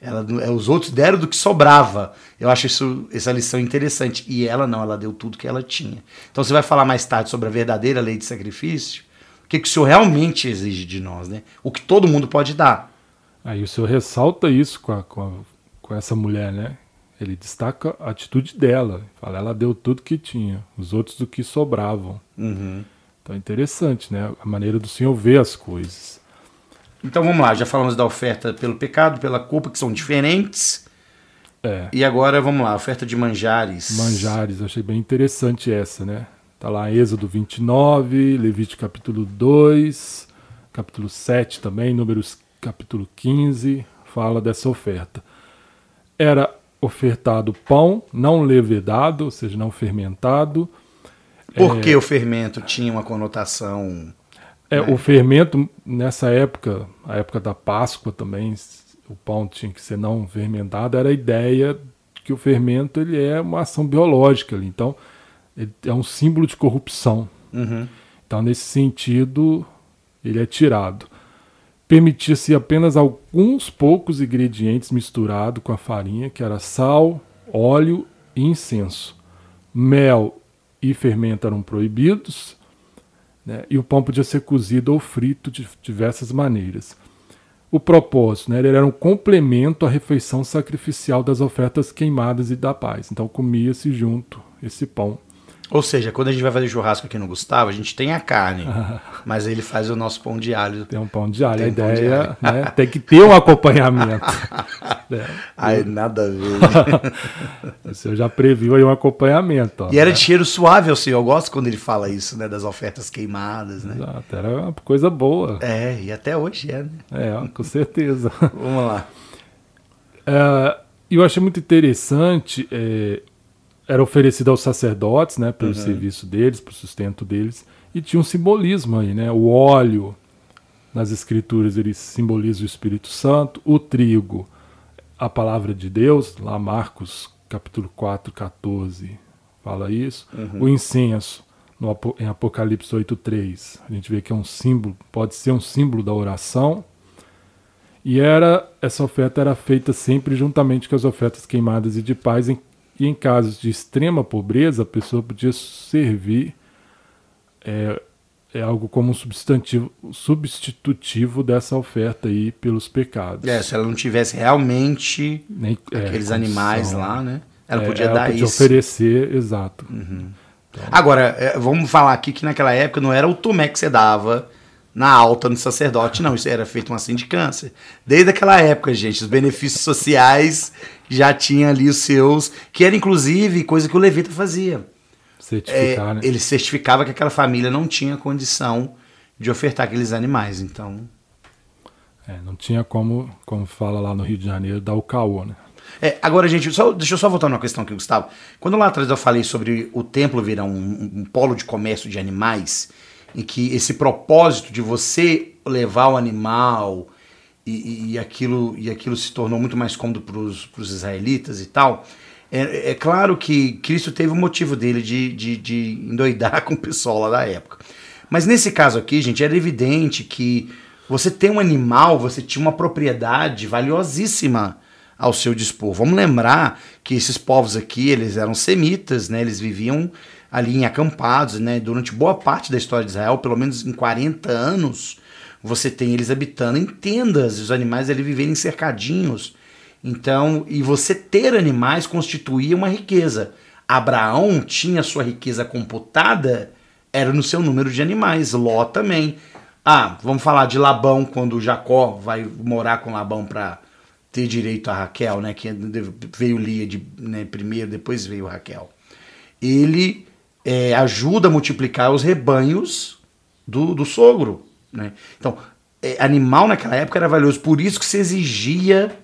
Ela, é, os outros deram do que sobrava. Eu acho isso, essa lição interessante. E ela não, ela deu tudo que ela tinha. Então você vai falar mais tarde sobre a verdadeira lei de sacrifício. O que, que o Senhor realmente exige de nós, né? O que todo mundo pode dar. Aí o Senhor ressalta isso com, a, com, a, com essa mulher, né? Ele destaca a atitude dela. Fala, ela deu tudo que tinha, os outros do que sobravam. Uhum. Então é interessante, né? A maneira do Senhor ver as coisas. Então vamos lá, já falamos da oferta pelo pecado, pela culpa, que são diferentes. É. E agora vamos lá, oferta de manjares. Manjares, achei bem interessante essa, né? Tá lá Êxodo 29, Levítico capítulo 2, capítulo 7 também, Números capítulo 15, fala dessa oferta. Era ofertado pão não levedado, ou seja, não fermentado. Por é, que o fermento tinha uma conotação é, né? O fermento, nessa época, a época da Páscoa também, o pão tinha que ser não fermentado, era a ideia que o fermento ele é uma ação biológica ali. Então, ele é um símbolo de corrupção. Uhum. Então, nesse sentido, ele é tirado. Permitia-se apenas alguns poucos ingredientes misturados com a farinha, que era sal, óleo e incenso. Mel e fermento eram proibidos né? E o pão podia ser cozido ou frito de diversas maneiras. O propósito, né? ele era um complemento à refeição sacrificial das ofertas queimadas e da paz. Então comia-se junto esse pão ou seja, quando a gente vai fazer churrasco aqui no Gustavo, a gente tem a carne, mas ele faz o nosso pão de alho. Tem um pão de alho. Tem a ideia um né, tem que ter um acompanhamento. é. Ai, nada a ver. o senhor já previu aí um acompanhamento. Ó, e era né? de cheiro suave, o senhor. Eu gosto quando ele fala isso, né? Das ofertas queimadas, né? Exato, era uma coisa boa. É, e até hoje é, né? É, com certeza. Vamos lá. É, eu achei muito interessante... É, era oferecido aos sacerdotes, né, pelo uhum. serviço deles, para o sustento deles, e tinha um simbolismo aí, né? O óleo nas escrituras ele simboliza o Espírito Santo, o trigo, a palavra de Deus, lá Marcos capítulo 4, 14, fala isso. Uhum. O incenso no, em Apocalipse 8:3, a gente vê que é um símbolo, pode ser um símbolo da oração. E era essa oferta era feita sempre juntamente com as ofertas queimadas e de paz em e em casos de extrema pobreza, a pessoa podia servir é, é algo como um substantivo substitutivo dessa oferta aí pelos pecados. É, se ela não tivesse realmente Nem, é, aqueles animais lá, né? Ela é, podia ela dar podia isso. oferecer, exato. Uhum. Então, Agora, é, vamos falar aqui que naquela época não era o tomé que você dava na alta no sacerdote, não. Isso era feito uma sindicância. Desde aquela época, gente, os benefícios sociais já tinham ali os seus, que era inclusive coisa que o levita fazia. Certificar, é, né? Ele certificava que aquela família não tinha condição de ofertar aqueles animais, então... É, não tinha como, como fala lá no Rio de Janeiro, dar o caô, né? É, agora, gente, só, deixa eu só voltar numa questão aqui, Gustavo. Quando lá atrás eu falei sobre o templo virar um, um, um polo de comércio de animais, em que esse propósito de você levar o animal e, e aquilo, e aquilo se tornou muito mais cômodo para os israelitas e tal. É, é, claro que Cristo teve o motivo dele de, de, de endoidar com o pessoal lá da época. Mas nesse caso aqui, gente, era evidente que você tem um animal, você tinha uma propriedade valiosíssima ao seu dispor. Vamos lembrar que esses povos aqui, eles eram semitas, né? Eles viviam ali em acampados, né? Durante boa parte da história de Israel, pelo menos em 40 anos, você tem eles habitando em tendas, os animais ali viverem cercadinhos. Então, e você ter animais constituía uma riqueza. Abraão tinha sua riqueza computada, era no seu número de animais, Ló também. Ah, vamos falar de Labão, quando Jacó vai morar com Labão para ter direito a Raquel, né? Que veio Lia de, né, primeiro, depois veio Raquel. Ele é, ajuda a multiplicar os rebanhos do, do sogro. Né? Então, é, animal naquela época era valioso, por isso que se exigia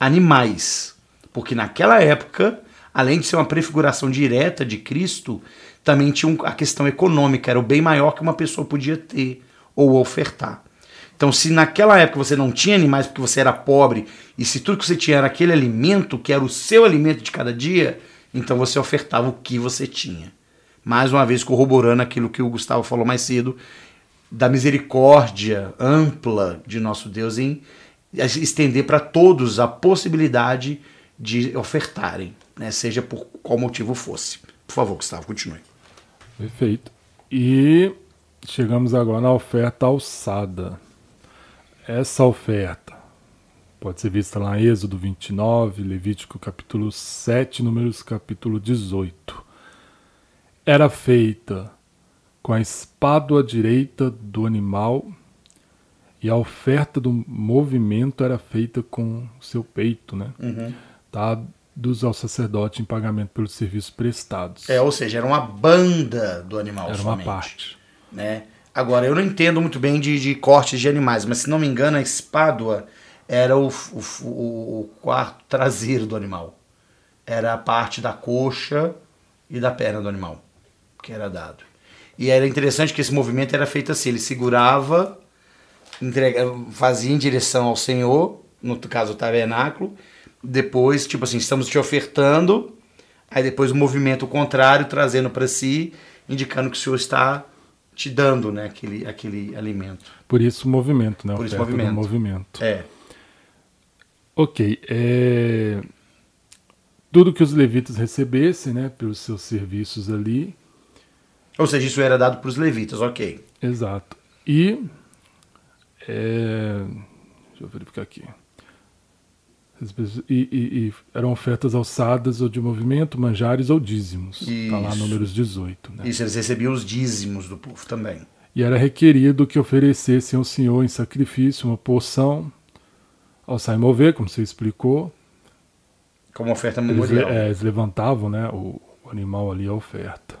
animais. Porque naquela época, além de ser uma prefiguração direta de Cristo, também tinha um, a questão econômica, era o bem maior que uma pessoa podia ter ou ofertar. Então, se naquela época você não tinha animais porque você era pobre, e se tudo que você tinha era aquele alimento, que era o seu alimento de cada dia, então você ofertava o que você tinha. Mais uma vez corroborando aquilo que o Gustavo falou mais cedo, da misericórdia ampla de nosso Deus em estender para todos a possibilidade de ofertarem, né? seja por qual motivo fosse. Por favor, Gustavo, continue. Perfeito. E chegamos agora na oferta alçada. Essa oferta pode ser vista lá em Êxodo 29, Levítico capítulo 7, Números capítulo 18. Era feita com a espádua direita do animal e a oferta do movimento era feita com o seu peito, né? Uhum. Dados ao sacerdote em pagamento pelos serviços prestados. É, ou seja, era uma banda do animal Era somente, uma parte. Né? Agora, eu não entendo muito bem de, de cortes de animais, mas se não me engano, a espádua era o, o, o quarto traseiro do animal. Era a parte da coxa e da perna do animal que era dado. E era interessante que esse movimento era feito assim, ele segurava, entrega, fazia em direção ao Senhor, no caso o tabernáculo, depois, tipo assim, estamos te ofertando, aí depois o movimento contrário, trazendo para si, indicando que o Senhor está te dando né, aquele, aquele alimento. Por isso o movimento, né? Por isso do movimento. movimento. É. Ok. é, Tudo que os levitas recebessem, né, pelos seus serviços ali, Ou seja, isso era dado para os levitas, ok. Exato. E. é, deixa eu verificar aqui. E, e- e eram ofertas alçadas ou de movimento, manjares ou dízimos. Está lá números 18. Né? Isso, eles recebiam os dízimos do povo também. E era requerido que oferecessem ao Senhor em sacrifício uma porção ao sair mover, como você explicou. Como oferta Eles, memorial. é, eles levantavam né, o, o animal ali, a oferta.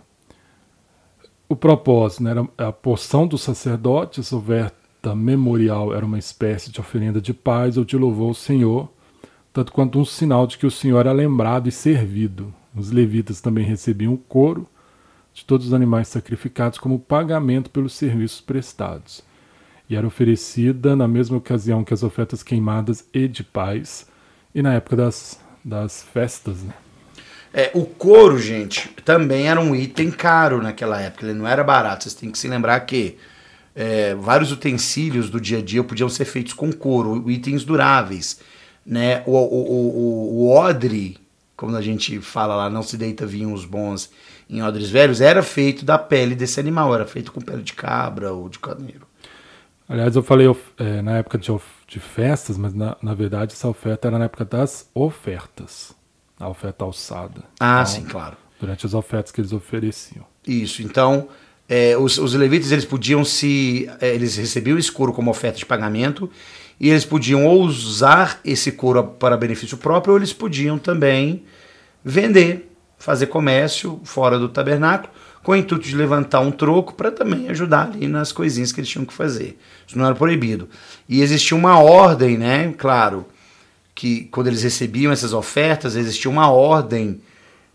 O propósito né, era a porção do sacerdote, essa oferta memorial era uma espécie de oferenda de paz ou de louvor ao Senhor, tanto quanto um sinal de que o Senhor era lembrado e servido. Os levitas também recebiam o couro de todos os animais sacrificados como pagamento pelos serviços prestados. E era oferecida na mesma ocasião que as ofertas queimadas e de paz, e na época das, das festas. Né? É, o couro, gente, também era um item caro naquela época, ele não era barato. Vocês têm que se lembrar que é, vários utensílios do dia a dia podiam ser feitos com couro, itens duráveis. Né? O, o, o, o odre, como a gente fala lá, não se deita vinhos bons em odres velhos, era feito da pele desse animal, era feito com pele de cabra ou de carneiro. Aliás, eu falei é, na época de, de festas, mas na, na verdade essa oferta era na época das ofertas. A oferta alçada. Ah, Então, sim, claro. Durante as ofertas que eles ofereciam. Isso, então é, os, os levitas eles podiam se. é, eles recebiam esse couro como oferta de pagamento e eles podiam ou usar esse couro para benefício próprio ou eles podiam também vender, fazer comércio fora do tabernáculo com o intuito de levantar um troco para também ajudar ali nas coisinhas que eles tinham que fazer. Isso não era proibido. E existia uma ordem, né? Claro, que quando eles recebiam essas ofertas, existia uma ordem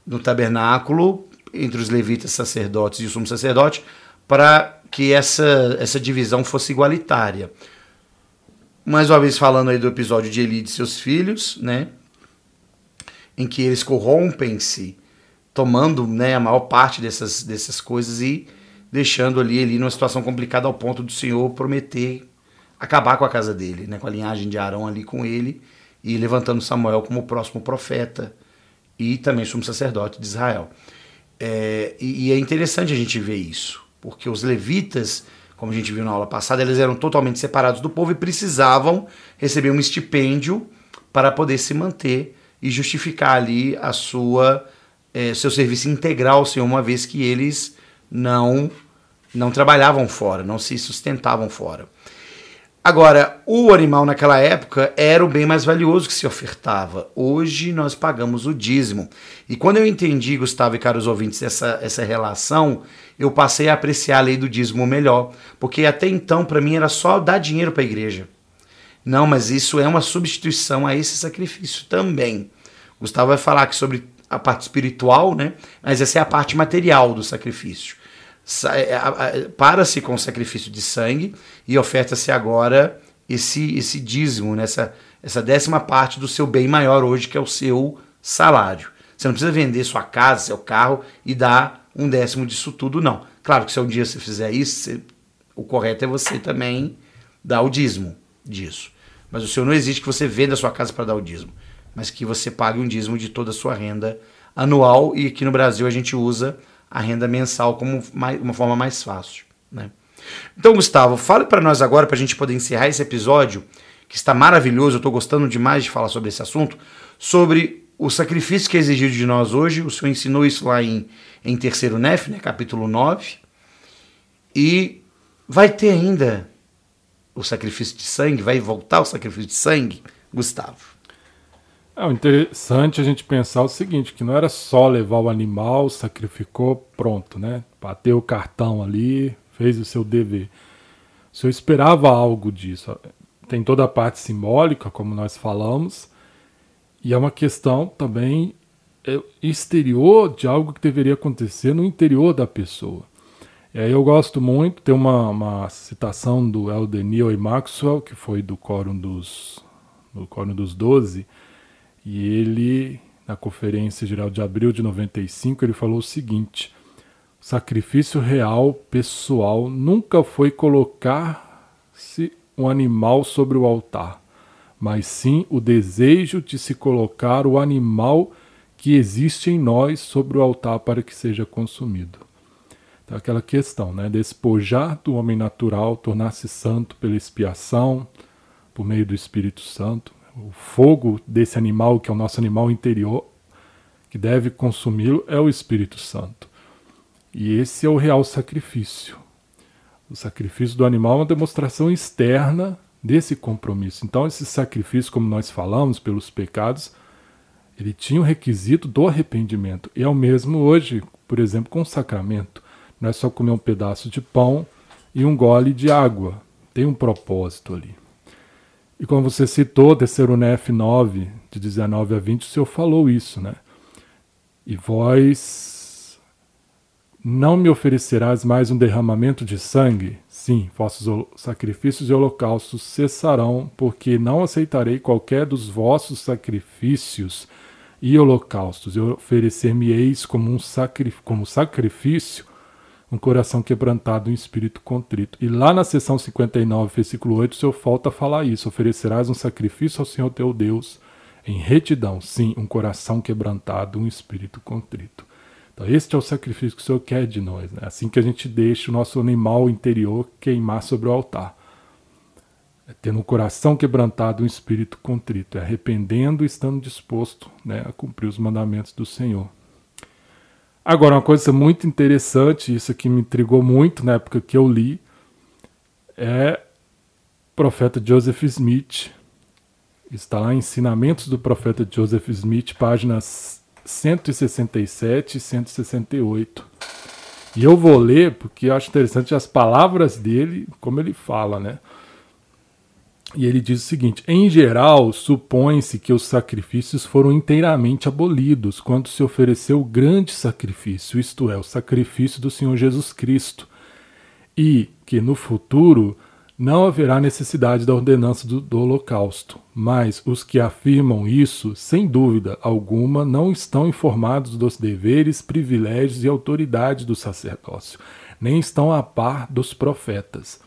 no tabernáculo entre os levitas sacerdotes e o sumo sacerdote para que essa, essa divisão fosse igualitária. Mais uma vez falando aí do episódio de Eli e de seus filhos, né? Em que eles corrompem-se, tomando né, a maior parte dessas, dessas coisas e deixando ali Eli numa situação complicada ao ponto do Senhor prometer acabar com a casa dele, né? Com a linhagem de Arão ali com ele e levantando Samuel como o próximo profeta e também sumo sacerdote de Israel. É, e, e é interessante a gente ver isso, porque os levitas, como a gente viu na aula passada, eles eram totalmente separados do povo e precisavam receber um estipêndio para poder se manter e justificar ali a sua é, seu serviço integral ao Senhor, uma vez que eles não não trabalhavam fora, não se sustentavam fora. Agora, o animal naquela época era o bem mais valioso que se ofertava. Hoje nós pagamos o dízimo. E quando eu entendi, Gustavo e caros ouvintes, essa, essa relação, eu passei a apreciar a lei do dízimo melhor. Porque até então, para mim, era só dar dinheiro para a igreja. Não, mas isso é uma substituição a esse sacrifício também. Gustavo vai falar aqui sobre a parte espiritual, né? Mas essa é a parte material do sacrifício. É, para-se com o sacrifício de sangue e oferta-se agora esse, esse dízimo, né? essa décima parte do seu bem maior hoje, que é o seu salário. Você não precisa vender sua casa, seu carro e dar um décimo disso tudo, não. Claro que se um dia você fizer isso, você, o correto é você também dar o dízimo disso. Mas o Senhor não exige que você venda sua casa para dar o dízimo, mas que você pague um dízimo de toda a sua renda anual e aqui no Brasil a gente usa a renda mensal como uma forma mais fácil. Né? Então, Gustavo, fale para nós agora, para a gente poder encerrar esse episódio, que está maravilhoso, eu estou gostando demais de falar sobre esse assunto, sobre o sacrifício que é exigido de nós hoje. O Senhor ensinou isso lá em, em terceiro Nef, né, capítulo 9. E vai ter ainda o sacrifício de sangue, vai voltar o sacrifício de sangue, Gustavo. É interessante a gente pensar o seguinte, que não era só levar o animal, sacrificou, pronto, né? Bateu o cartão ali, fez o seu dever. O senhor esperava algo disso. Tem toda a parte simbólica, como nós falamos, e é uma questão também é, exterior de algo que deveria acontecer no interior da pessoa. E aí eu gosto muito, tem uma, uma citação do Elder Neil Maxwell, que foi do Quórum dos, do dos Doze, e ele, na Conferência Geral de Abril de 95, ele falou o seguinte: o sacrifício real, pessoal, nunca foi colocar-se um animal sobre o altar, mas sim o desejo de se colocar o animal que existe em nós sobre o altar para que seja consumido. Então, aquela questão, né? Despojar do homem natural, tornar-se santo pela expiação, por meio do Espírito Santo, o fogo desse animal, que é o nosso animal interior, que deve consumi-lo, é o Espírito Santo. E esse é o real sacrifício. O sacrifício do animal é uma demonstração externa desse compromisso. Então, esse sacrifício, como nós falamos, pelos pecados, ele tinha o requisito do arrependimento. E é o mesmo hoje, por exemplo, com o sacramento. Não é só comer um pedaço de pão e um gole de água. Tem um propósito ali. E como você citou, terceiro NF 9, de 19 a 20, o Senhor falou isso, né? E vós não me oferecerás mais um derramamento de sangue? Sim, vossos sacrifícios e holocaustos cessarão, porque não aceitarei qualquer dos vossos sacrifícios e holocaustos. E oferecer-me-eis como, um sacrifício, como sacrifício um coração quebrantado um espírito contrito. E lá na seção 59, versículo 8, o Senhor falta falar isso: oferecerás um sacrifício ao Senhor teu Deus em retidão, sim, um coração quebrantado, um espírito contrito. Então, este é o sacrifício que o Senhor quer de nós. Né? Assim que a gente deixa o nosso animal interior queimar sobre o altar. É tendo um coração quebrantado, um espírito contrito. É arrependendo e estando disposto né, a cumprir os mandamentos do Senhor. Agora, uma coisa muito interessante, isso aqui me intrigou muito na época que eu li, é o profeta Joseph Smith. Está lá Ensinamentos do Profeta Joseph Smith, páginas 167 e 168. E eu vou ler porque eu acho interessante as palavras dele, como ele fala, né? E ele diz o seguinte: em geral, supõe-se que os sacrifícios foram inteiramente abolidos quando se ofereceu o grande sacrifício, isto é, o sacrifício do Senhor Jesus Cristo, e que no futuro não haverá necessidade da ordenança do, do holocausto. Mas os que afirmam isso, sem dúvida alguma, não estão informados dos deveres, privilégios e autoridade do sacerdócio, nem estão a par dos profetas.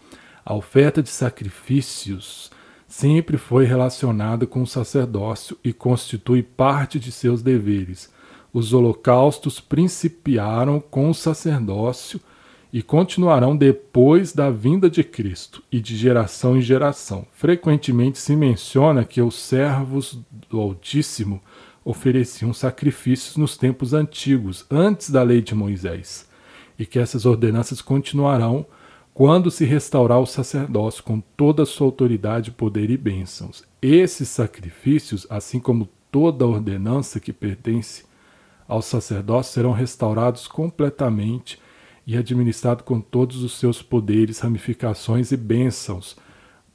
A oferta de sacrifícios sempre foi relacionada com o sacerdócio e constitui parte de seus deveres. Os holocaustos principiaram com o sacerdócio e continuarão depois da vinda de Cristo e de geração em geração. Frequentemente se menciona que os servos do Altíssimo ofereciam sacrifícios nos tempos antigos, antes da lei de Moisés, e que essas ordenanças continuarão quando se restaurar o sacerdócio com toda a sua autoridade, poder e bênçãos. Esses sacrifícios, assim como toda ordenança que pertence ao sacerdócio, serão restaurados completamente e administrados com todos os seus poderes, ramificações e bênçãos,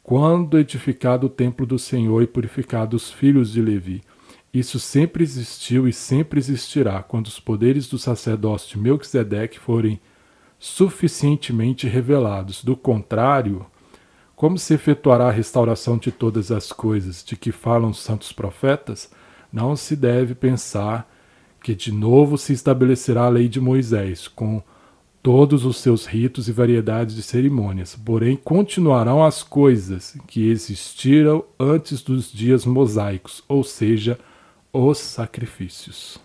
quando edificado o templo do Senhor e purificado os filhos de Levi. Isso sempre existiu e sempre existirá quando os poderes do sacerdócio de Melquisedeque forem suficientemente revelados. Do contrário, como se efetuará a restauração de todas as coisas de que falam os santos profetas, não se deve pensar que de novo se estabelecerá a lei de Moisés, com todos os seus ritos e variedades de cerimônias, porém continuarão as coisas que existiram antes dos dias mosaicos, ou seja, os sacrifícios.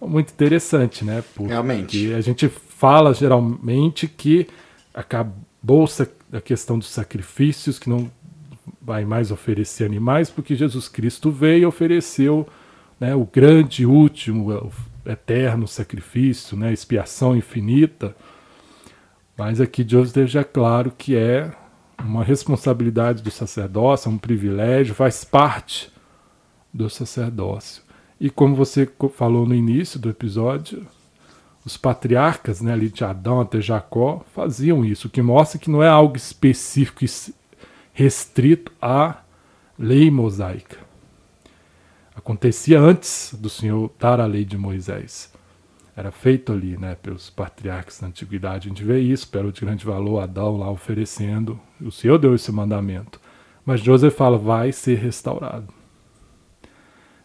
Muito interessante, né? Porque Realmente. A gente fala geralmente que acabou a questão dos sacrifícios, que não vai mais oferecer animais, porque Jesus Cristo veio e ofereceu né, o grande, último, eterno sacrifício, né, expiação infinita. Mas aqui Deus deixa claro que é uma responsabilidade do sacerdócio, é um privilégio, faz parte do sacerdócio. E como você falou no início do episódio, os patriarcas, né, ali de Adão até Jacó, faziam isso, o que mostra que não é algo específico e restrito à lei mosaica. Acontecia antes do Senhor dar a lei de Moisés. Era feito ali, né, pelos patriarcas da antiguidade. A gente vê isso, pelo de grande valor, Adão lá oferecendo. O Senhor deu esse mandamento. Mas José fala, vai ser restaurado.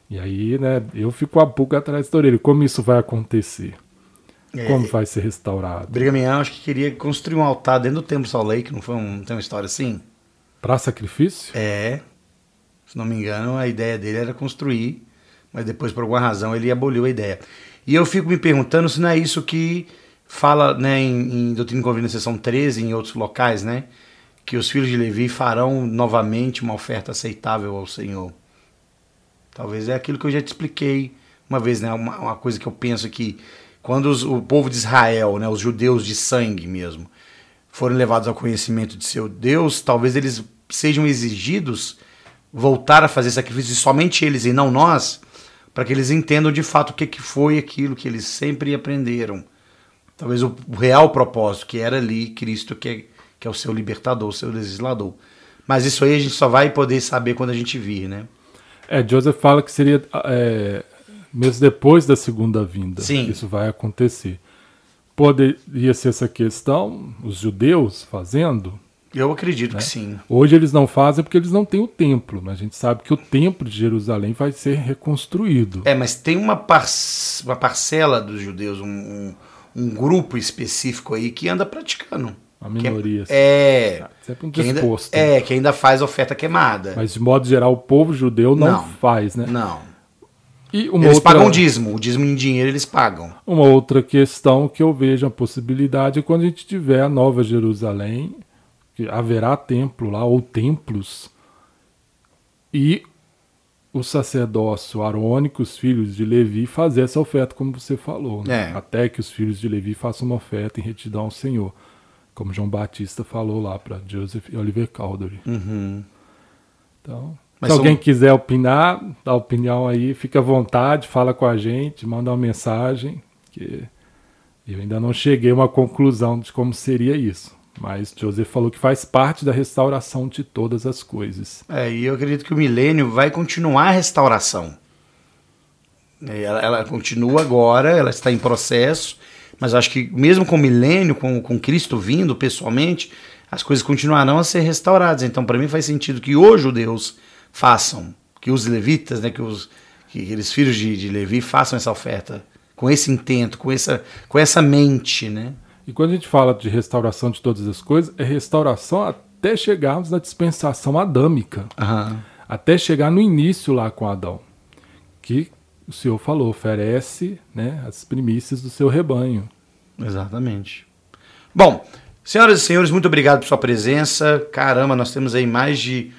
E aí, né, eu fico a pouco atrás da orelha. Como isso vai acontecer? É, Como vai ser restaurado? Brigamião acho que queria construir um altar dentro do Templo Salt Lake, não foi um, tem uma história assim? Para sacrifício? É. Se não me engano, a ideia dele era construir, mas depois, por alguma razão, ele aboliu a ideia. E eu fico me perguntando se não é isso que fala né, em, em Doutrina e Convênio, seção 13, em outros locais, né? Que os filhos de Levi farão novamente uma oferta aceitável ao Senhor. Talvez é aquilo que eu já te expliquei uma vez, né? Uma, uma coisa que eu penso que quando os, o povo de Israel, né, os judeus de sangue mesmo, forem levados ao conhecimento de seu Deus, talvez eles sejam exigidos voltar a fazer sacrifícios, somente eles e não nós, para que eles entendam de fato o que, que foi aquilo que eles sempre aprenderam. Talvez o, o real propósito, que era ali Cristo, que é, que é o seu libertador, o seu legislador. Mas isso aí a gente só vai poder saber quando a gente vir, né? É, Joseph fala que seria é, mesmo depois da segunda vinda. Sim. Isso vai acontecer. Poderia ser essa questão, os judeus fazendo? Eu acredito né? que sim. Hoje eles não fazem porque eles não têm o templo, mas a gente sabe que o templo de Jerusalém vai ser reconstruído. É, mas tem uma, par uma parcela dos judeus, um, um, um, grupo específico aí que anda praticando. A minoria. Que é, é, sempre um que ainda, é, que ainda faz oferta queimada. Mas de modo geral o povo judeu não, não faz, né? Não. E eles outra, pagam dízimo, o dízimo em dinheiro eles pagam. Uma outra questão que eu vejo a possibilidade é quando a gente tiver a Nova Jerusalém, que haverá templo lá, ou templos, e o sacerdócio arônico, os filhos de Levi, fazer essa oferta, como você falou. Né? É. Até que os filhos de Levi façam uma oferta em retidão ao Senhor. Como João Batista falou lá para Joseph e Oliver Cowdery. Uhum. Então, mas Se alguém são... quiser opinar, dá opinião aí, fica à vontade, fala com a gente, manda uma mensagem, que eu ainda não cheguei a uma conclusão de como seria isso. Mas Joseph falou que faz parte da restauração de todas as coisas. É, e eu acredito que o milênio vai continuar a restauração. É, ela, ela, continua agora, ela está em processo, mas acho que mesmo com o milênio, com, com Cristo vindo pessoalmente, as coisas continuarão a ser restauradas. Então, para mim, faz sentido que os judeus façam, que os levitas, né, que, os, que aqueles filhos de, de Levi façam essa oferta com esse intento, com essa, com essa mente, né? E quando a gente fala de restauração de todas as coisas, é restauração até chegarmos na dispensação adâmica. Uhum. Até chegar no início lá com Adão. Que o Senhor falou, oferece né, as primícias do seu rebanho. Exatamente. Bom, senhoras e senhores, muito obrigado por sua presença. Caramba, nós temos aí mais de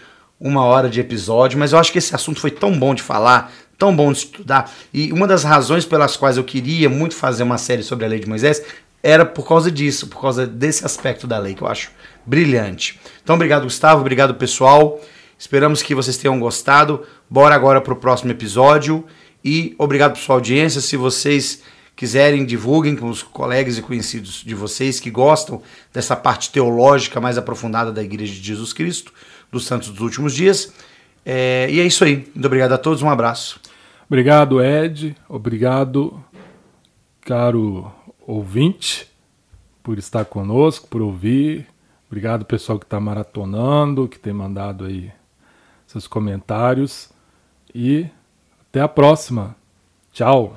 uma hora de episódio, mas eu acho que esse assunto foi tão bom de falar, tão bom de estudar. E uma das razões pelas quais eu queria muito fazer uma série sobre a lei de Moisés era por causa disso, por causa desse aspecto da lei que eu acho brilhante. Então, obrigado, Gustavo, obrigado, pessoal. Esperamos que vocês tenham gostado. Bora agora para o próximo episódio. E obrigado por sua audiência. Se vocês quiserem, divulguem com os colegas e conhecidos de vocês que gostam dessa parte teológica mais aprofundada da Igreja de Jesus Cristo dos Santos dos Últimos Dias. É, e é isso aí. Muito obrigado a todos, um abraço. Obrigado, Ed. Obrigado, caro ouvinte, por estar conosco, por ouvir. Obrigado, pessoal que está maratonando, que tem mandado aí seus comentários. E até a próxima. Tchau.